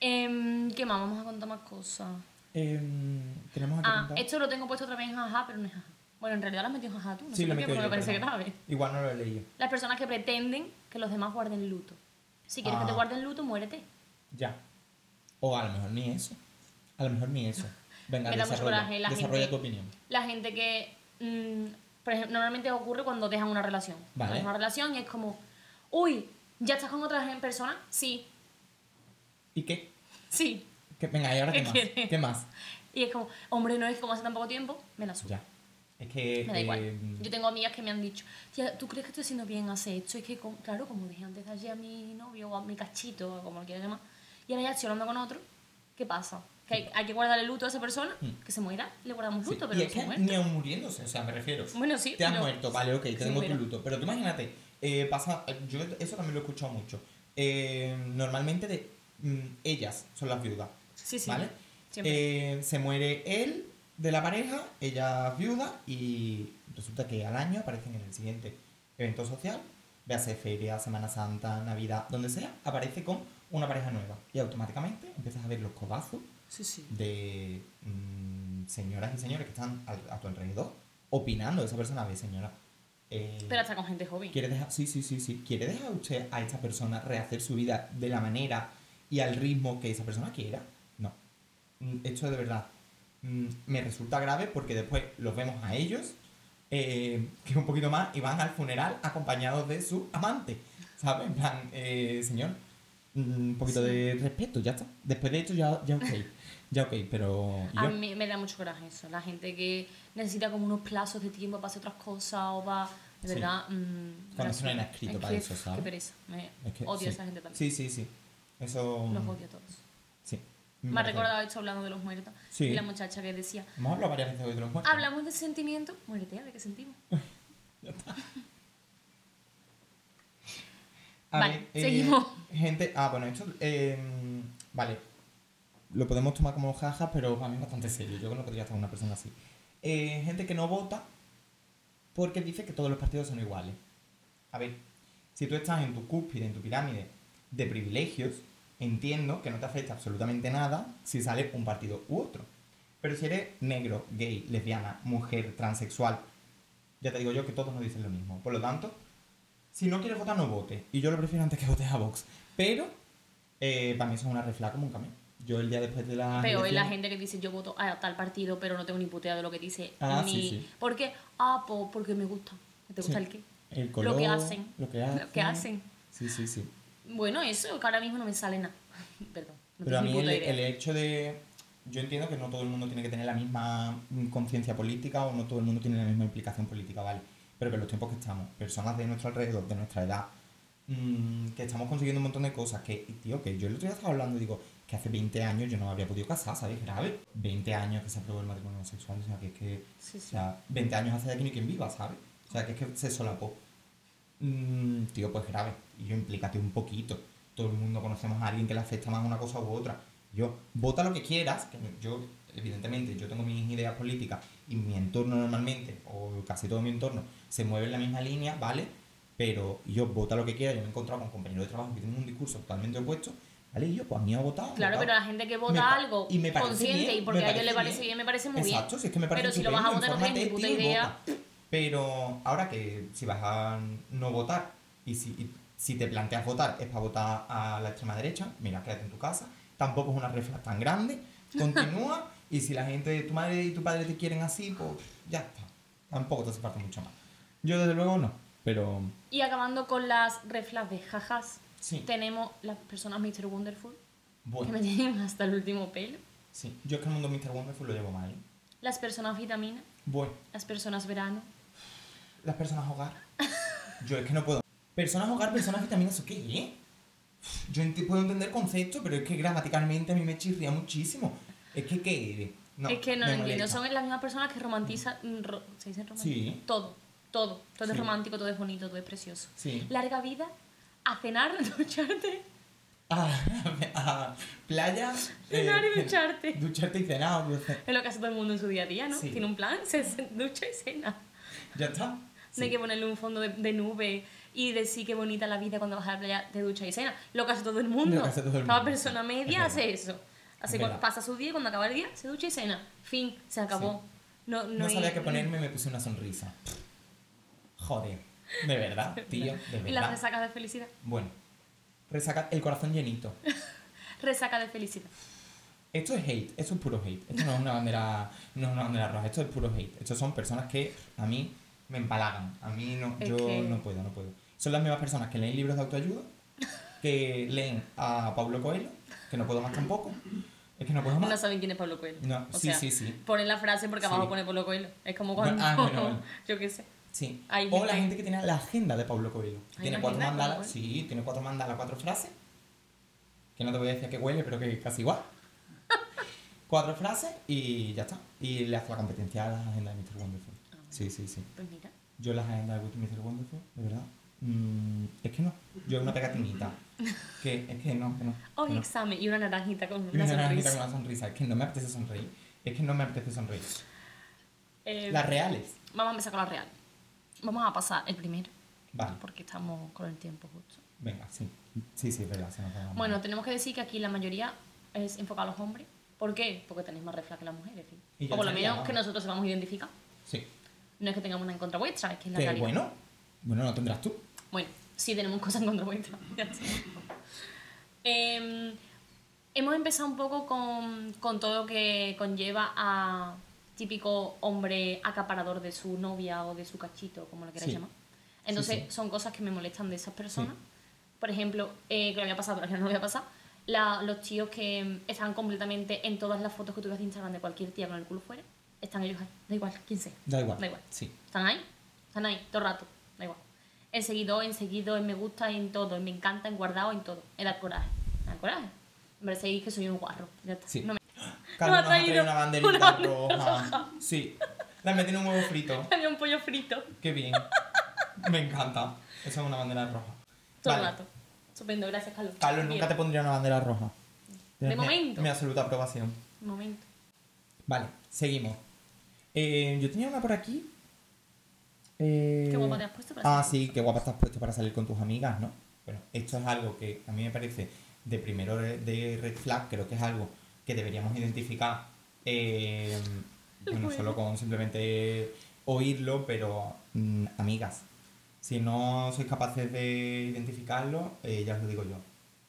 Em, ¿Qué más? Vamos a contar más cosas.
Em, tenemos aquí
Ah, esto lo tengo puesto otra vez en jaja, pero no es jaja. Bueno, en realidad lo has metido en jaja tú, no
Sí,
sé
lo
por qué, pero me parece grave.
Igual no lo he leído.
Las personas que pretenden que los demás guarden luto. Si quieres que te
Ah.
guarden luto, muérete.
Ya. O a lo mejor ni eso. A lo mejor ni eso. Venga,
Me da mucho
desarrolla,
coraje la
desarrolla
gente-
tu opinión.
La gente que, mm, por ejemplo, normalmente ocurre cuando dejan una relación.
Vale.
Dejas una relación y es como, uy, ¿ya estás con otra persona? Sí,
¿Y qué?
sí.
¿Qué? Venga, ¿y ahora qué,
¿Qué
más?
quieres?
¿Qué más?
Y es como, hombre, no es como hace tan poco tiempo, me la.
Ya. Es que.
Me da igual.
eh,
Yo tengo amigas que me han dicho, tía, ¿tú crees que estoy haciendo bien hacer esto? Es que, claro, como dije antes ayer a mi novio o a mi cachito, o como lo quieras llamar, y ahora ya estoy hablando con otro, ¿qué pasa? Que hay, hay que guardarle luto a esa persona, que se muera, le guardamos
sí,
luto,
y
pero
es
se
que ni aun muriéndose, o sea, me refiero.
Bueno, sí,
Te has
pero-
muerto, vale, ok, tenemos tu luto. Pero tú imagínate, eh, pasa. Yo eso también lo he escuchado mucho. Eh, normalmente de, mm, ellas son las viudas.
Sí, sí.
¿Vale? Eh, se muere él de la pareja, ella es viuda y resulta que al año aparecen en el siguiente evento social, véase feria, Semana Santa, Navidad, donde sea, aparece con una pareja nueva y automáticamente empiezas a ver los codazos
Sí, sí.
de mm, señoras y señores que están al- a, tu alrededor opinando de esa persona, ve señora. eh,
Pero hasta con gente joven.
¿Quiere dejar, sí, sí, sí, sí. ¿Quiere dejar usted a esta persona rehacer su vida de la manera y al ritmo que esa persona quiera? No. Mm, Esto de verdad mm, me resulta grave porque después los vemos a ellos, eh, que un poquito más, y van al funeral acompañados de su amante. ¿Sabes? En plan, eh, señor, mm, un poquito de respeto, ya está. Después de esto ya, ya ok. Ya ok, pero...
A
yo-
mí me da mucho coraje eso. La gente que necesita como unos plazos de tiempo para hacer otras cosas o va. De
Sí.
verdad. mm,
Cuando se no nada escrito
Es
para
que,
eso, ¿sabes?
Qué pereza. Me
es que-
odio
sí.
a esa gente también.
Sí, sí, sí. Eso...
Los odio a todos. Me ha recordado esto hablando de los muertos.
Sí.
Y la muchacha que decía:
Hemos hablado varias veces hoy de los muertos.
Hablamos de sentimiento. Muérete, ¿de qué sentimos?
A
Vale,
ver, eh,
seguimos.
gente, ah, bueno, esto, eh, vale, lo podemos tomar como jaja, pero para mí es bastante serio. Yo no podría estar una persona así. Eh, gente que no vota porque dice que todos los partidos son iguales. A ver, si tú estás en tu cúspide, en tu pirámide de privilegios, entiendo que no te afecta absolutamente nada si sale un partido u otro. Pero si eres negro, gay, lesbiana, mujer, transexual, ya te digo yo que todos nos dicen lo mismo. Por lo tanto, si no quieres votar, no votes. Y yo lo prefiero antes que votes a Vox. Pero, eh, para mí eso es una refla como un camión. Yo el día después de la.
Pero es la gente que dice: Yo voto a tal partido, pero no tengo ni putea de lo que dice.
Ah,
ni...
sí, sí.
¿Por qué? Ah, po- porque me gusta. ¿Te gusta
Sí.
el qué?
El color.
Lo que hacen.
Lo que hacen.
Lo que hacen.
Sí, sí, sí.
Bueno, eso, que ahora mismo no me sale nada. Perdón. No
Pero a mí el, hecho de... Yo entiendo que no todo el mundo tiene que tener la misma conciencia política o no todo el mundo tiene la misma implicación política, ¿vale? Pero que en los tiempos que estamos, personas de nuestro alrededor, de nuestra edad, mm, que estamos consiguiendo un montón de cosas, que, tío, que yo el otro día estaba hablando y digo, que hace 20 años yo no habría podido casar, ¿sabes? Grave. 20 años que se aprobó el matrimonio homosexual, o sea, que es que...
Sí, sí.
O sea, 20 años hace de aquí ni quien viva, ¿sabes? O sea, que es que se solapó. Mm, tío, pues grave. Y yo implícate un poquito. Todo el mundo conocemos a alguien que le afecta más una cosa u otra. Yo, vota lo que quieras, que yo, evidentemente, yo tengo mis ideas políticas y mi entorno normalmente, o casi todo mi entorno, se mueve en la misma línea, ¿vale? Pero yo vota lo que quiera, yo me he encontrado con compañeros de trabajo que tienen un discurso totalmente opuesto, ¿vale? Y yo, pues a mí ha votado.
Claro,
ha
pero
votado.
la gente que vota algo
y me
consciente
bien,
y porque a ellos les
parece
bien, me parece muy bien.
Exacto, si es que me parece
Pero si lo vas a votar no tienes ni puta idea.
vota. Pero ahora que si vas a no votar y si, y si te planteas votar es para votar a la extrema derecha, mira, quédate en tu casa. Tampoco es una reflex tan grande. Continúa y si la gente, tu madre y tu padre te quieren así, pues ya está. Tampoco te hace falta mucho más. Yo desde luego no, pero
Y acabando con las reflas de jajas,
sí.
tenemos las personas Mr. Wonderful, que
Bueno,
me tienen hasta el último pelo.
sí. Yo es que el mundo Mr. Wonderful lo llevo mal. ¿eh?
Las personas vitamina,
Bueno,
las personas verano.
las personas hogar. Yo es que no puedo. Personas hogar, personas vitaminas, ¿eso qué es? Yo enti- puedo entender conceptos, pero es que gramaticalmente a mí me chirría muchísimo. Es que, ¿qué? No,
es que no lo entiendo, son las mismas personas que romantizan. mm, ro- ¿Se dice romántico?
Sí.
Todo, todo. Todo
Sí.
es romántico, todo es bonito, todo es precioso.
Sí.
Larga vida, a cenar, ducharte.
Ah, ah, playa.
Cenar y
eh,
ducharte.
Ducharte y cenar.
Es lo que hace todo el mundo en su día a día, ¿no? Tiene un plan, se, ducha y cena.
Ya está.
No
Sí.
hay que ponerle un fondo de, de nube y decir qué bonita la vida cuando vas a la playa de ducha y cena. Lo que hace todo el mundo.
Lo que hace todo el
Cada
mundo.
persona
Es
media
verdad.
hace eso. Hace cu-
verdad.
pasa su día y cuando acaba el día se ducha y cena. Fin, se acabó. No, no,
No
hay-
sabía qué ponerme y me puse una sonrisa. Joder. De verdad, tío. De
Y las
verdad.
resacas de felicidad.
Bueno. Resaca el corazón llenito.
Resaca de felicidad.
Esto es hate, esto es puro hate. Esto no es una bandera, no es una bandera roja, esto es puro hate. Estos son personas que a mí me empalagan. A mí no,
Es
yo
que-
no puedo, no puedo. Son las mismas personas que leen libros de autoayuda, que leen a Pablo Coelho, que no puedo más tampoco, Es que no puedo más.
No saben quién es Pablo Coelho.
No,
O
sí,
sea,
sí, sí.
Ponen la frase porque abajo
Sí.
pone Pablo Coelho. Es como
Bueno,
cuando.
ah, bueno, bueno.
yo qué sé.
Sí.
Hay
o la
gente-
gente que tiene la agenda de Pablo Coelho. Tiene cuatro mandalas. Sí, tiene cuatro mandalas, cuatro frases. Que no te voy a decir a qué huele, pero que casi igual. cuatro frases y ya está. Y le hace la competencia a la agenda de Mr. Wonderful.
Ah, bueno.
Sí, sí, sí.
Pues mira.
Yo las agendas de Mr. Wonderful, de verdad. Mm, es que no. Yo una pegatinita. que es que no, que no.
Hoy
no.
examen y una naranjita con
Y
una
una naranjita
sonrisa.
con una sonrisa. Es que no me apetece sonreír. Es que no me apetece sonreír.
Eh,
Las reales.
Vamos a empezar con las reales. Vamos a pasar el primero.
Vale.
Porque estamos con el tiempo justo.
Venga, sí. Sí, sí, es verdad. se nos.
Bueno, tenemos que decir que aquí la mayoría es enfocada a los hombres. ¿Por qué? Porque tenéis más reflejo que las mujeres. ¿sí?
Y ya
O por lo menos
vamos.
que nosotros sepamos identificar.
Sí.
No es que tengamos una en contra vuestra, es que es la
Que
realidad.
bueno. Bueno, no tendrás tú.
Bueno, sí tenemos cosas en contra vuestra. ya está. Em, hemos empezado un poco con, con todo lo que conlleva a típico hombre acaparador de su novia o de su cachito, como lo queráis
Sí.
llamar. Entonces,
sí.
son cosas que me molestan de esas personas. Por ejemplo, eh, que lo había pasado, pero que no lo había pasado. La, los tíos que están completamente en todas las fotos que tú ves de Instagram de cualquier tía con el culo fuera, están ellos ahí. Da igual, quién sea.
Da igual.
Da igual.
Sí.
Están ahí, están ahí, todo el rato, da igual. En seguidor, en seguido, en me gusta, en todo, en me encanta, en guardado, en todo. Me da coraje, me da coraje. Me parece que soy un guarro. Ya está.
Sí.
No me...
Carlos nos ha traído una banderita
una bandera
roja. Sí. Le han metido un huevo frito.
Había un pollo frito
Qué bien. Me encanta. Esa es una bandera roja.
todo
Vale.
el rato. Estupendo, gracias, Carlos.
Carlos, nunca te pondría una bandera roja.
De
Mi-
momento.
Mi absoluta aprobación.
Un momento.
Vale, seguimos. Eh, yo tenía una por aquí. Eh,
Qué guapa te has puesto para
Ah,
salir.
sí, qué guapa estás puesto para salir con tus amigas, ¿no? Bueno, esto es algo que a mí me parece de primero de- red flag, creo que es algo que deberíamos identificar, eh, bueno, solo con simplemente oírlo, pero mm, amigas, si no sois capaces de identificarlo, eh, ya os lo digo yo.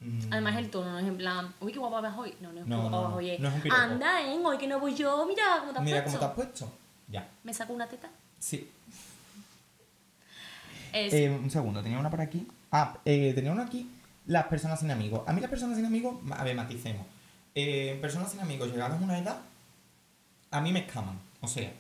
Mm,
Además, el tono no es en plan, uy, qué guapa vas hoy. No, no es
No,
guapa
no,
vas
no.
hoy. es,
No es un piropo.
Anda, ¿eh? Hoy que no voy yo, mira cómo te has
Mira
puesto.
cómo te has puesto. Ya,
Me saco una teta.
sí.
Es,
Eh, un segundo, tenía una por aquí. Ah, eh, tenía una aquí. Las personas sin amigos. A mí las personas sin amigos, a ver, maticemos. Eh, personas sin amigos llegadas a una edad, a mí me escaman. O sea,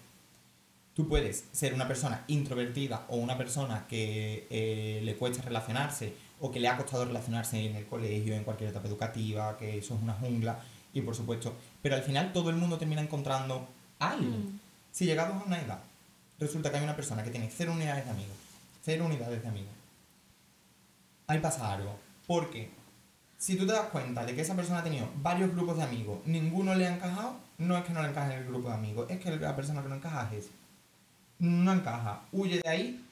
tú puedes ser una persona introvertida o una persona que eh, le cuesta relacionarse o que le ha costado relacionarse en el colegio, en cualquier etapa educativa, que eso es una jungla, y por supuesto. Pero al final todo el mundo termina encontrando a alguien.
Mm.
Si llegados a una edad, resulta que hay una persona que tiene cero unidades de amigos, cero unidades de amigos, ahí pasa algo. Porque si tú te das cuenta de que esa persona ha tenido varios grupos de amigos, ninguno le ha encajado, no es que no le encaje en el grupo de amigos, es que la persona que no encaja es. No encaja, huye de ahí,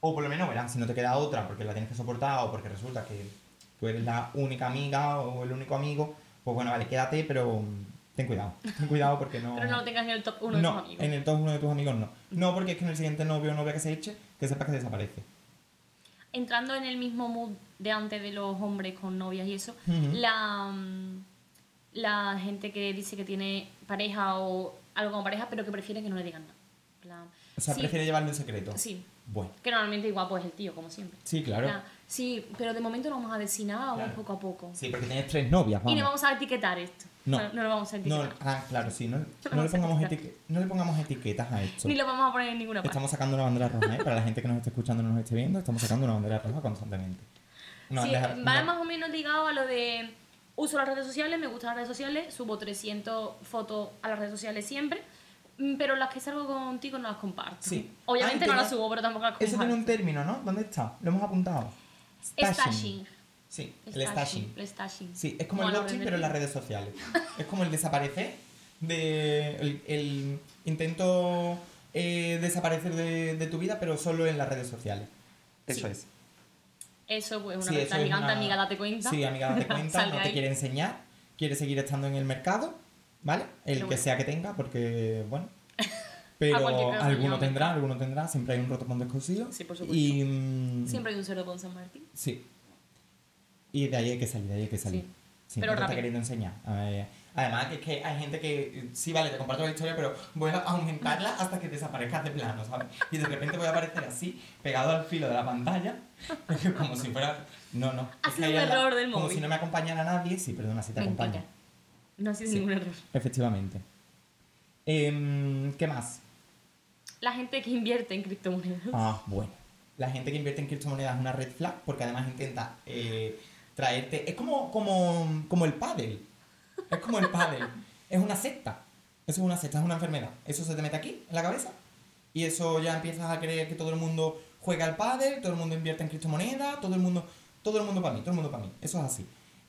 o por lo menos, verás, si no te queda otra porque la tienes que soportar o porque resulta que tú eres la única amiga o el único amigo, pues bueno, vale, quédate, pero ten cuidado. Ten cuidado porque no...
Pero no lo tengas en el top uno de
no,
tus amigos.
en el top uno de tus amigos no. No, porque es que en el siguiente novio o novia que se eche, que sepa que desaparece.
entrando en el mismo mood de antes de los hombres con novias y eso, la, mm, la gente que dice que tiene pareja o algo como pareja, pero que prefiere que no le digan nada.
O sea,
sí,
prefiere llevarlo en secreto.
Sí,
Bueno.
que normalmente igual pues el tío, como siempre.
Sí, claro.
Sí, pero de momento no vamos a decir nada, vamos
Claro.
poco a poco.
Sí, porque tienes tres novias,
Y no
vamos.
vamos a etiquetar esto.
No.
No, no lo vamos a
No,
etiquetar.
ah, claro, sí. No, no, le,
vamos
pongamos no le etiquetas a esto.
Ni lo vamos a poner en ninguna parte.
Estamos sacando una bandera roja, ¿eh? Para la gente que nos esté escuchando y no nos esté viendo, estamos sacando una bandera roja constantemente. Una
Sí,
bandera-
va más o menos ligado a lo de uso las redes sociales, me gustan las redes sociales, subo 300 fotos a las redes sociales siempre, mm, pero las que salgo contigo no las comparto.
Sí.
Obviamente
Ah,
no las subo, pero tampoco las
Eso tiene
comparto.
un término, ¿no? ¿Dónde está? Lo hemos apuntado.
Stashing.
Sí, el stashing.
El stashing.
Sí, es como
Como
el
orden
pero en las redes sociales. es como el desaparecer de. el, el intento eh, desaparecer de, de tu vida, pero solo en las redes sociales. Eso
Sí.
es.
Eso pues una
Sí, es
gigante,
una-
amiga, date cuenta.
Sí, amiga, date cuenta, no te
ahí.
quiere enseñar, quiere seguir estando en el mercado, ¿vale? El
Pero
que
bueno.
sea que tenga, porque, bueno. Pero alguno tendrá, alguno tendrá, siempre hay un roto con descosido.
Sí, por supuesto.
Y. mm,
Siempre hay un cerdo con San Martín.
Sí. Y de ahí hay que salir, de ahí hay que salir.
Sí.
Sí,
Pero
te está queriendo enseñar. Además, es que hay gente que, sí, vale, te comparto la historia, pero voy a aumentarla hasta que desaparezcas de plano, ¿sabes? Y de repente voy a aparecer así, pegado al filo de la pantalla, como si fuera... No, no.
Ha sido un error del
Como
móvil.
si no me acompañara nadie. Sí, perdona, si te acompaña.
No ha sido
Sí.
ningún error.
Efectivamente. Em, ¿Qué más?
La gente que invierte en criptomonedas.
Ah, bueno. La gente que invierte en criptomonedas es una red flag porque además intenta eh, traerte. Es como, como, como el pádel. Es como el pádel. Es una secta. Eso es una secta, es una enfermedad. Eso se te mete aquí, en la cabeza. Y eso ya empiezas a creer que todo el mundo juega al pádel, todo el mundo invierte en criptomonedas, todo el mundo. Todo el mundo para mí, todo el mundo para mí. Eso es así.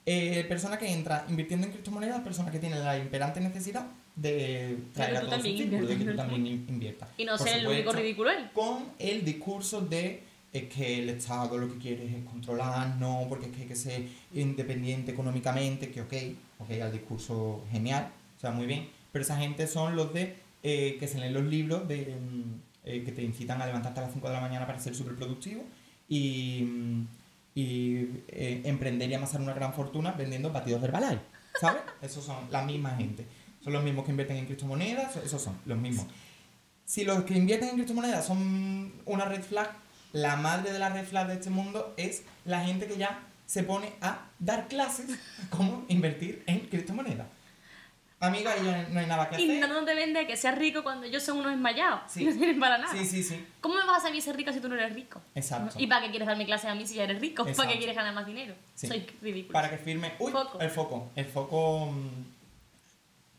Eh, persona que entra invirtiendo en criptomonedas, persona que tiene la imperante necesidad de traer a
tú
todo su
también
círculo, de que tú también in- inviertas.
Y no ser el único ridículo él.
con el discurso de es que el Estado lo que quiere es controlarnos, porque es que hay que ser independiente económicamente, que ok, ok, el discurso genial, o sea, muy bien, pero esa gente son los de eh, que se leen los libros de mm, eh, que te incitan a levantarte a las 5 de la mañana para ser súper productivo y, mm, y eh, emprender y amasar una gran fortuna vendiendo batidos de Herbalife, ¿sabes? Esos son la misma gente. Son los mismos que invierten en criptomonedas, esos son los mismos. Si los que invierten en criptomonedas son una red flag, la madre de la red flag de este mundo es la gente que ya se pone a dar clases cómo invertir en criptomonedas. Amiga, y ya no hay nada que hacer.
no te vende que seas rico cuando ellos son unos enmayados.
Sí.
No tienen para nada.
Sí, sí, sí.
¿Cómo me vas a hacer a mí ser rica si tú no eres rico?
Exacto.
¿Y para qué quieres darme clases a mí si ya eres rico? ¿Para qué quieres ganar más dinero?
Sí.
Soy ridículo.
Para que firme. Uy,
Foco.
el foco. El foco. mm,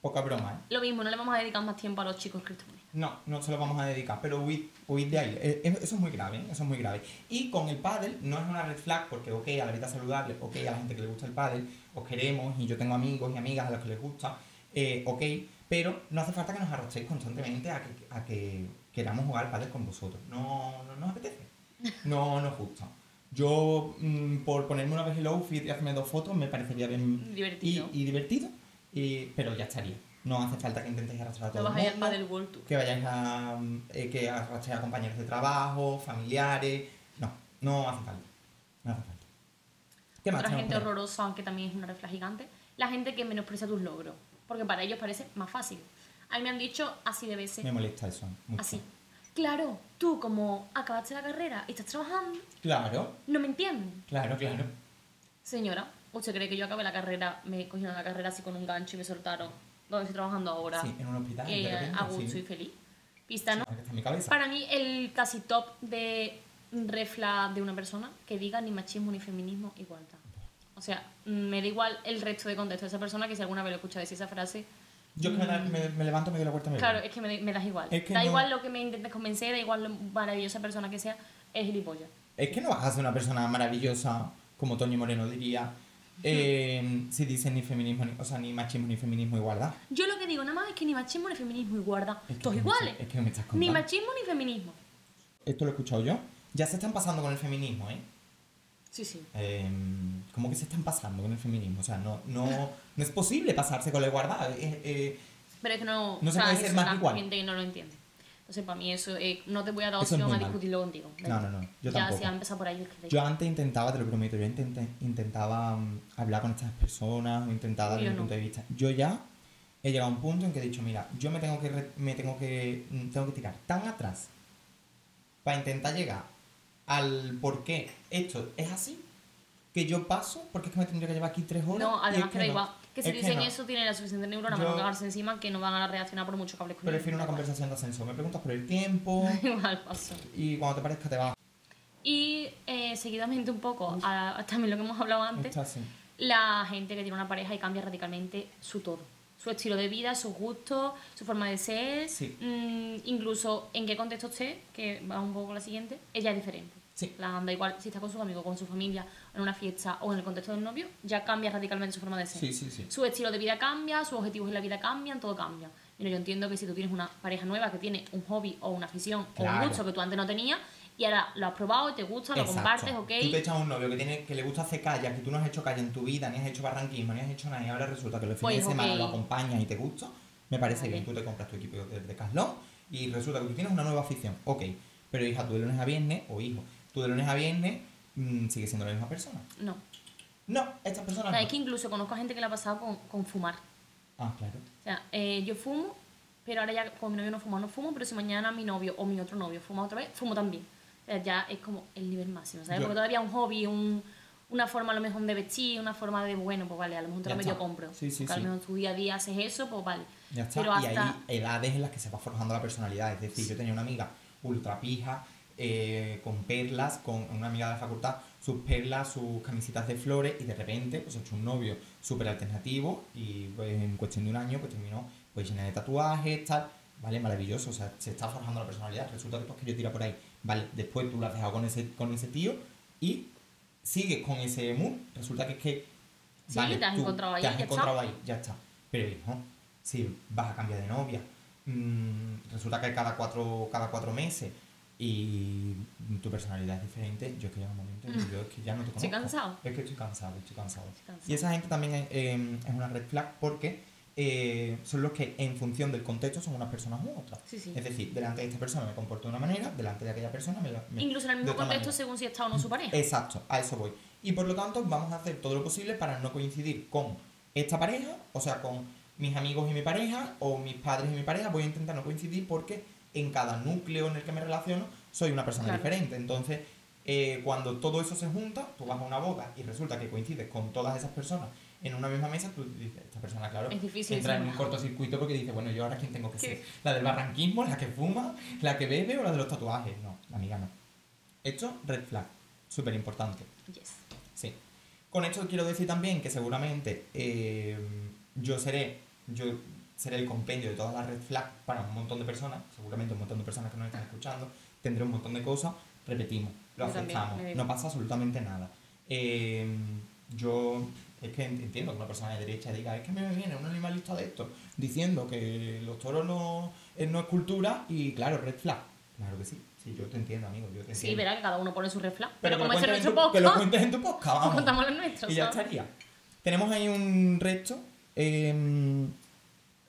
poca broma, ¿eh?
Lo mismo, no le vamos a dedicar más tiempo a los chicos criptomonedas.
No, no se lo vamos a dedicar, pero huid, huid de ahí. Eh, eh, Eso es muy grave, ¿eh? eso es muy grave. Y con el pádel no es una red flag porque, ok, a la vida saludable, ok, a la gente que le gusta el pádel, os queremos y yo tengo amigos y amigas a los que les gusta, eh, ok, pero no hace falta que nos arrastréis constantemente a que, a que queramos jugar al pádel con vosotros. No, no nos apetece. No nos gusta. Yo, mm, por ponerme una vez el outfit y hacerme dos fotos, me parecería bien y,
Divertido.
y divertido, y- pero ya estaría. No hace falta que intentéis arrastrar a todo
No ir al Padel World Tour.
que vayáis a eh, que arrastréis a compañeros de trabajo, familiares. No, no hace falta. No hace falta. ¿Qué más?
Otra gente horrorosa, aunque también es una red flag gigante, la gente que menosprecia tus logros. Porque para ellos parece más fácil. A mí me han dicho así de veces.
Me molesta eso. mucho.
Así. Claro, tú como acabaste la carrera y estás trabajando,
Claro,
no me entiendes.
claro, claro.
Señora, ¿usted cree que yo acabé la carrera, me cogieron la carrera así con un gancho y me soltaron donde estoy trabajando ahora?
Sí, en un hospital.
eh,
de repente,
a gusto
sí.
y feliz. Pista, ¿no?
Sí.
Para mí, el casi top de refla de una persona que diga ni machismo ni feminismo, igualdad. O sea, mm, me da igual el resto de contexto de esa persona que si alguna vez lo escucha decir esa frase,
Yo que me, da- me- me levanto, me doy la vuelta me
claro, es que me, me das igual.
Es que
da
no-
igual lo que me intentes convencer, da igual lo maravillosa persona que sea, es gilipollas.
Es que no vas a ser una persona maravillosa, como Toño Moreno diría, eh, si dicen ni feminismo, ni, o sea, ni machismo, ni feminismo, igualdad.
Yo lo que digo nada más es que ni machismo ni feminismo igualdad.
Es que
Todos
me
iguales.
es que me estás
Ni
contando.
machismo ni feminismo.
Esto lo he escuchado yo. Ya se están pasando con el feminismo, ¿eh?
Sí, sí.
Eh, ¿Cómo que se están pasando con el feminismo? O sea, no, no, no es posible pasarse con la igualdad. Eh, eh,
Pero es que no,
No se
o sea,
puede ser más igual.
gente que no lo entiende. Entonces, para mí eso, eh, no te voy a dar
Eso
opción a
mal.
discutirlo contigo.
No, no, no, yo
ya,
tampoco.
si empezado por ahí, es que
yo antes intentaba, te lo prometo, yo intenté- intentaba mm, hablar con estas personas, intentaba desde mi
no.
punto de vista. Yo ya he llegado a un punto en que he dicho, mira, yo me tengo que, re- me tengo que, mm, tengo que tirar tan atrás para intentar llegar al por qué esto es así, que yo paso, porque es que me tendría que llevar aquí tres horas.
No, además que da
no.
igual. Que si
Es
dicen
no.
eso, tienen la suficiente neurona para no cagarse encima que no van a reaccionar por mucho que hables con.
Prefiero una conversación de ascenso. Me preguntas por el tiempo
Igual paso.
y cuando te parezca te vas.
Y eh, seguidamente un poco, a, a también lo que hemos hablado antes, la gente que tiene una pareja y cambia radicalmente su todo. Su estilo de vida, sus gustos, su forma de ser,
Sí.
mm, incluso en qué contexto esté, que va un poco con la siguiente, ella es diferente.
Sí.
La anda igual si está con sus amigos, con su familia, en una fiesta o en el contexto del novio, ya cambia radicalmente su forma de ser.
Sí, sí, sí.
Su estilo de vida cambia, sus objetivos en la vida cambian, todo cambia. Mira, yo entiendo que si tú tienes una pareja nueva que tiene un hobby o una afición o un gusto que tú antes no tenías y ahora lo has probado y te gusta, lo
Exacto.
compartes, ok.
Tú te echas un novio que, tiene, que le gusta hacer kayak, que tú no has hecho kayak en tu vida, ni has hecho barranquismo, ni has hecho nada, y ahora resulta que los fines
Pues,
de semana
ok.
lo acompañas y te gusta, me parece bien. Tú te compras tu equipo de Decathlon y resulta que tú tienes una nueva afición. Ok, pero hija, tú de lunes a viernes, o hijo, tú de lunes a viernes mm, sigues siendo la misma persona.
No.
No, estas
O
personas
sea,
no.
es que incluso conozco a gente que le ha pasado con, con fumar.
Ah, claro.
O sea, eh, yo fumo, pero ahora ya con mi novio no fumo, no fumo, pero si mañana mi novio o mi otro novio fuma otra vez, fumo también. Ya es como el nivel máximo, ¿sabes?
Yo-
Porque todavía un hobby, un, una forma a lo mejor de vestir, una forma de, bueno, pues vale, a lo mejor medio
está.
compro.
Sí, sí,
Porque
sí.
lo mejor tu día a día haces eso, pues vale.
Ya está.
Pero
Y
hasta...
hay edades en las que se va forjando la personalidad. Es decir, yo tenía una amiga ultra pija, eh, con perlas, con una amiga de la facultad, sus perlas, sus camisitas de flores, y de repente, pues, he hecho un novio súper alternativo, y pues, en cuestión de un año, pues terminó pues llena de tatuajes, tal. Vale, maravilloso. O sea, se está forjando la personalidad. Resulta que, pues, que yo tira por ahí. Vale, después tú lo has dejado con ese, con ese tío y sigues con ese mood. Resulta que es que.
Sí, te has
tú
encontrado ahí,
Te has
ya está.
encontrado ahí, ya está. Pero hijo, si vas a cambiar de novia, mm, resulta que cada cuatro, cada cuatro meses y tu personalidad es diferente, yo es que llega un momento en que yo es que ya no te conozco.
Estoy cansado.
Es que estoy cansado, estoy cansado.
Estoy cansado.
Y esa gente también es, eh, es una red flag porque eh, son los que en función del contexto son unas personas u otras.
Sí, sí.
Es decir, delante de esta persona me comporto de una manera, delante de aquella persona me, me
Incluso en el mismo contexto
manera.
según si está o no su pareja.
Exacto, a eso voy. Y por lo tanto, vamos a hacer todo lo posible para no coincidir con esta pareja, o sea, con mis amigos y mi pareja, o mis padres y mi pareja. Voy a intentar no coincidir porque en cada núcleo en el que me relaciono soy una persona
Claro.
diferente. Entonces, eh, cuando todo eso se junta, tú vas a una boda y resulta que coincides con todas esas personas en una misma mesa, tú dices, esta persona, claro,
Es difícil
entra en un cortocircuito porque dice, bueno, yo ahora quién tengo que
¿Qué?
ser. La del barranquismo, la que fuma, la que bebe o la de los tatuajes. No, la amiga no. Esto, red flag, súper importante.
Yes.
Sí. Con esto quiero decir también que seguramente eh, yo seré yo seré el compendio de todas las red flags para un montón de personas, seguramente un montón de personas que nos están escuchando, tendré un montón de cosas, repetimos, lo
Yo
aceptamos, no pasa absolutamente nada. Eh, yo es que ent- entiendo que una persona de derecha diga, es que me viene un animalista de esto diciendo que los toros no, eh, no es cultura y claro, red flag. Claro que sí, sí, yo te entiendo, amigo, yo te entiendo.
Sí, verá que cada uno pone su refla.
Pero,
Pero, como es
en
nuestro
tu, que lo
podcast,
cuentes en tu podcast, vamos.
contamos los nuestros.
Y ya
¿sabes?
estaría. Tenemos ahí un resto. eh,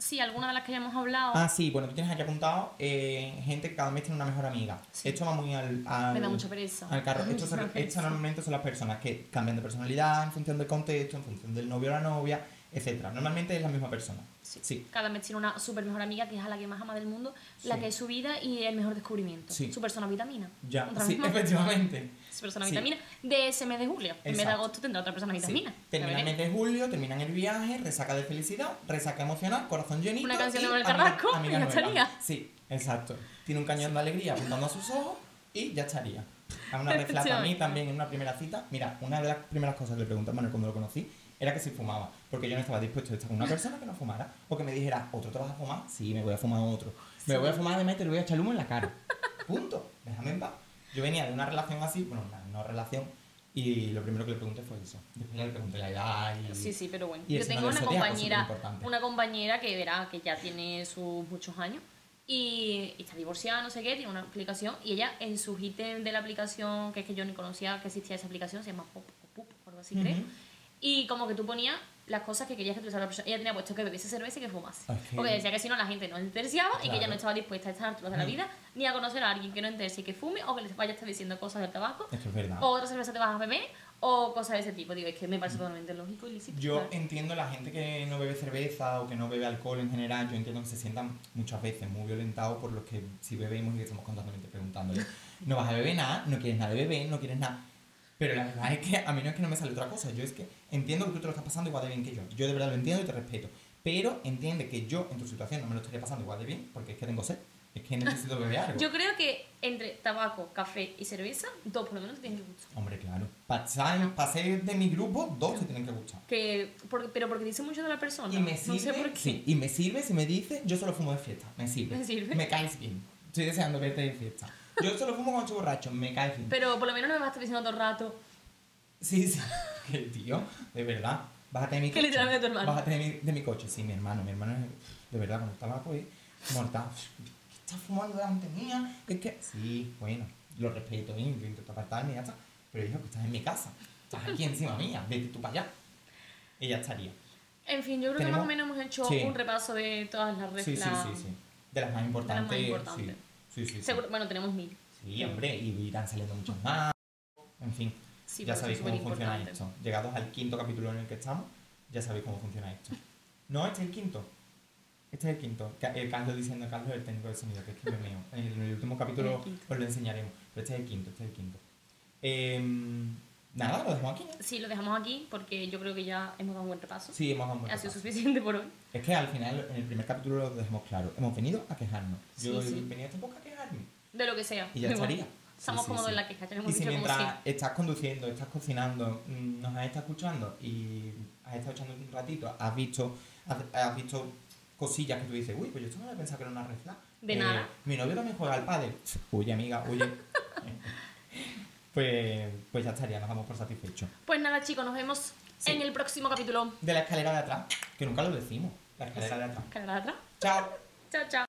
Sí, alguna de las que ya hemos hablado.
ah, sí, bueno, tú tienes aquí apuntado eh, gente que cada vez tiene una mejor amiga.
Sí.
Esto va muy al, al,
me da mucha pereza.
al carro. Esto, se- normalmente son las personas que cambian de personalidad en función del contexto, en función del novio o la novia, etcétera. Normalmente es la misma persona.
Sí.
Sí.
Cada vez tiene una súper mejor amiga que es a la que más ama del mundo, la que es su vida y el mejor descubrimiento.
Sí.
Su persona vitamina.
Ya, sí, efectivamente.
Su persona
Sí.
vitamina de ese mes de julio. En vez de
Exacto.
agosto tendrá otra persona
Sí.
vitamina.
Termina
Ya
el mes de julio, terminan el viaje, resaca de felicidad, resaca emocional, corazón llenito.
Una canción de Manuel Carrasco, y ya estaría.
Sí, exacto. Tiene un cañón de alegría apuntando a sus ojos y ya estaría. A una red flag a mí también en una primera cita. Mira, una de las primeras cosas que le pregunté a Manuel cuando lo conocí era que si fumaba. Porque yo no estaba dispuesto a estar con una persona que no fumara. O que me dijera, ¿otro te vas a fumar? Sí, me voy a fumar otro. Me
Sí.
voy a fumar además y te le voy a echar humo en la cara. Punto. Déjame en paz. Yo venía de una relación así, bueno, una no relación, y lo primero que le pregunté fue eso. Después le pregunté la edad y...
Sí, sí, pero bueno.
Y
Yo tengo una compañera, una compañera que verá que ya tiene sus muchos años y, y está divorciada, no sé qué, tiene una aplicación y ella en sus ítems de la aplicación, que es que yo ni conocía que existía esa aplicación, se llama Pop o Pup o algo así, creo.
Ujú.
Y como que tú ponías las cosas que querías que tuviese la persona. Ella tenía puesto que bebiese cerveza y que fumase.
Ok.
Porque decía que si no la gente no interesaba y que ella
Claro.
no estaba dispuesta a estas alturas de la
Mm.
vida ni a conocer a alguien que no interese y que fume o que les vaya a estar diciendo cosas del tabaco
Esto es verdad.
o otra cerveza te vas a beber o cosas de ese tipo. Digo, es que me parece totalmente lógico y lícito.
Yo
claro.
entiendo la gente que no bebe cerveza o que no bebe alcohol en general, yo entiendo que se sientan muchas veces muy violentados por los que si bebemos y que estamos constantemente preguntándole, no vas a beber nada, no quieres nada de beber, no quieres nada. Pero la verdad es que a mí no es que no me sale otra cosa, yo es que entiendo que tú te lo estás pasando igual de bien que yo. Yo de verdad lo entiendo y te respeto. Pero entiende que yo en tu situación no me lo estaría pasando igual de bien porque es que tengo sed, es que necesito beber algo.
Yo creo que entre tabaco, café y cerveza, dos por lo menos te tienen que gustar.
Hombre, claro. Para ser de mi grupo, dos se tienen que gustar.
Que, por- pero porque dice mucho de la persona.
Y me
no
sirve,
sé por qué.
sí, y me sirve si me dice, yo solo fumo de fiesta, me sirve.
Me sirve.
Me caes bien. Estoy deseando verte de fiesta. Yo solo fumo cuando estoy borracho, me caes bien.
Pero por lo menos no me vas a estar diciendo todo el rato.
Sí, sí. Que tío, de verdad. Bájate de mi
Que
coche.
literalmente tu hermano.
Bájate de mi, de mi coche, sí, mi hermano. Mi hermano es, de verdad, con el tabaco es mortal. ¿Qué estás fumando delante mía? Es que, sí, bueno, lo respeto, ¿eh? yo intento apartarme y ya está. Pero hijo, que estás en mi casa. Estás aquí encima mía, vete tú para allá. Y ya estaría.
En fin, yo creo que
Tenemos-
más o menos hemos hecho
Sí.
un repaso de todas las
Sí, sí,
reglas.
sí, sí. De las más importantes.
importantes.
Sí, sí, sí. sí.
Seguro- bueno, tenemos mil.
Sí, hombre, y irán saliendo muchos más. En fin, ya sabéis cómo funciona esto. Llegados al quinto capítulo en el que estamos, ya sabéis cómo funciona esto. No, este es el quinto. Este es el quinto. El Carlos diciendo, Carlos el técnico de sonido, que es que me meo. En el último capítulo os lo enseñaremos. Pero este es el quinto, este es el quinto. Em, Nada, lo dejamos aquí. ¿no?
Sí, lo dejamos aquí porque yo creo que ya hemos dado un buen repaso.
Sí, hemos dado un buen
ha sido
repaso.
suficiente por hoy.
Es que al final, en el primer capítulo lo dejamos claro. Hemos venido a quejarnos. Yo
Sí, sí.
venido a esta época.
De lo que sea.
Y ya estaría.
Estamos
Sí,
cómodos
sí.
en la queja,
Y si mientras estás conduciendo, estás cocinando, mm, nos has estado escuchando y has estado echando un ratito, has visto, has, has visto cosillas que tú dices, uy, pues yo esto no había pensado que era una red flag".
De
Eh,
nada.
Mi novio también juega al pádel. Huye, amiga, huye. pues, pues ya estaría, nos damos por satisfechos.
Pues nada, chicos, nos vemos en el próximo capítulo.
De la escalera de atrás, que nunca lo decimos, la escalera de atrás.
Canal de atrás.
Chao.
Chao, chao.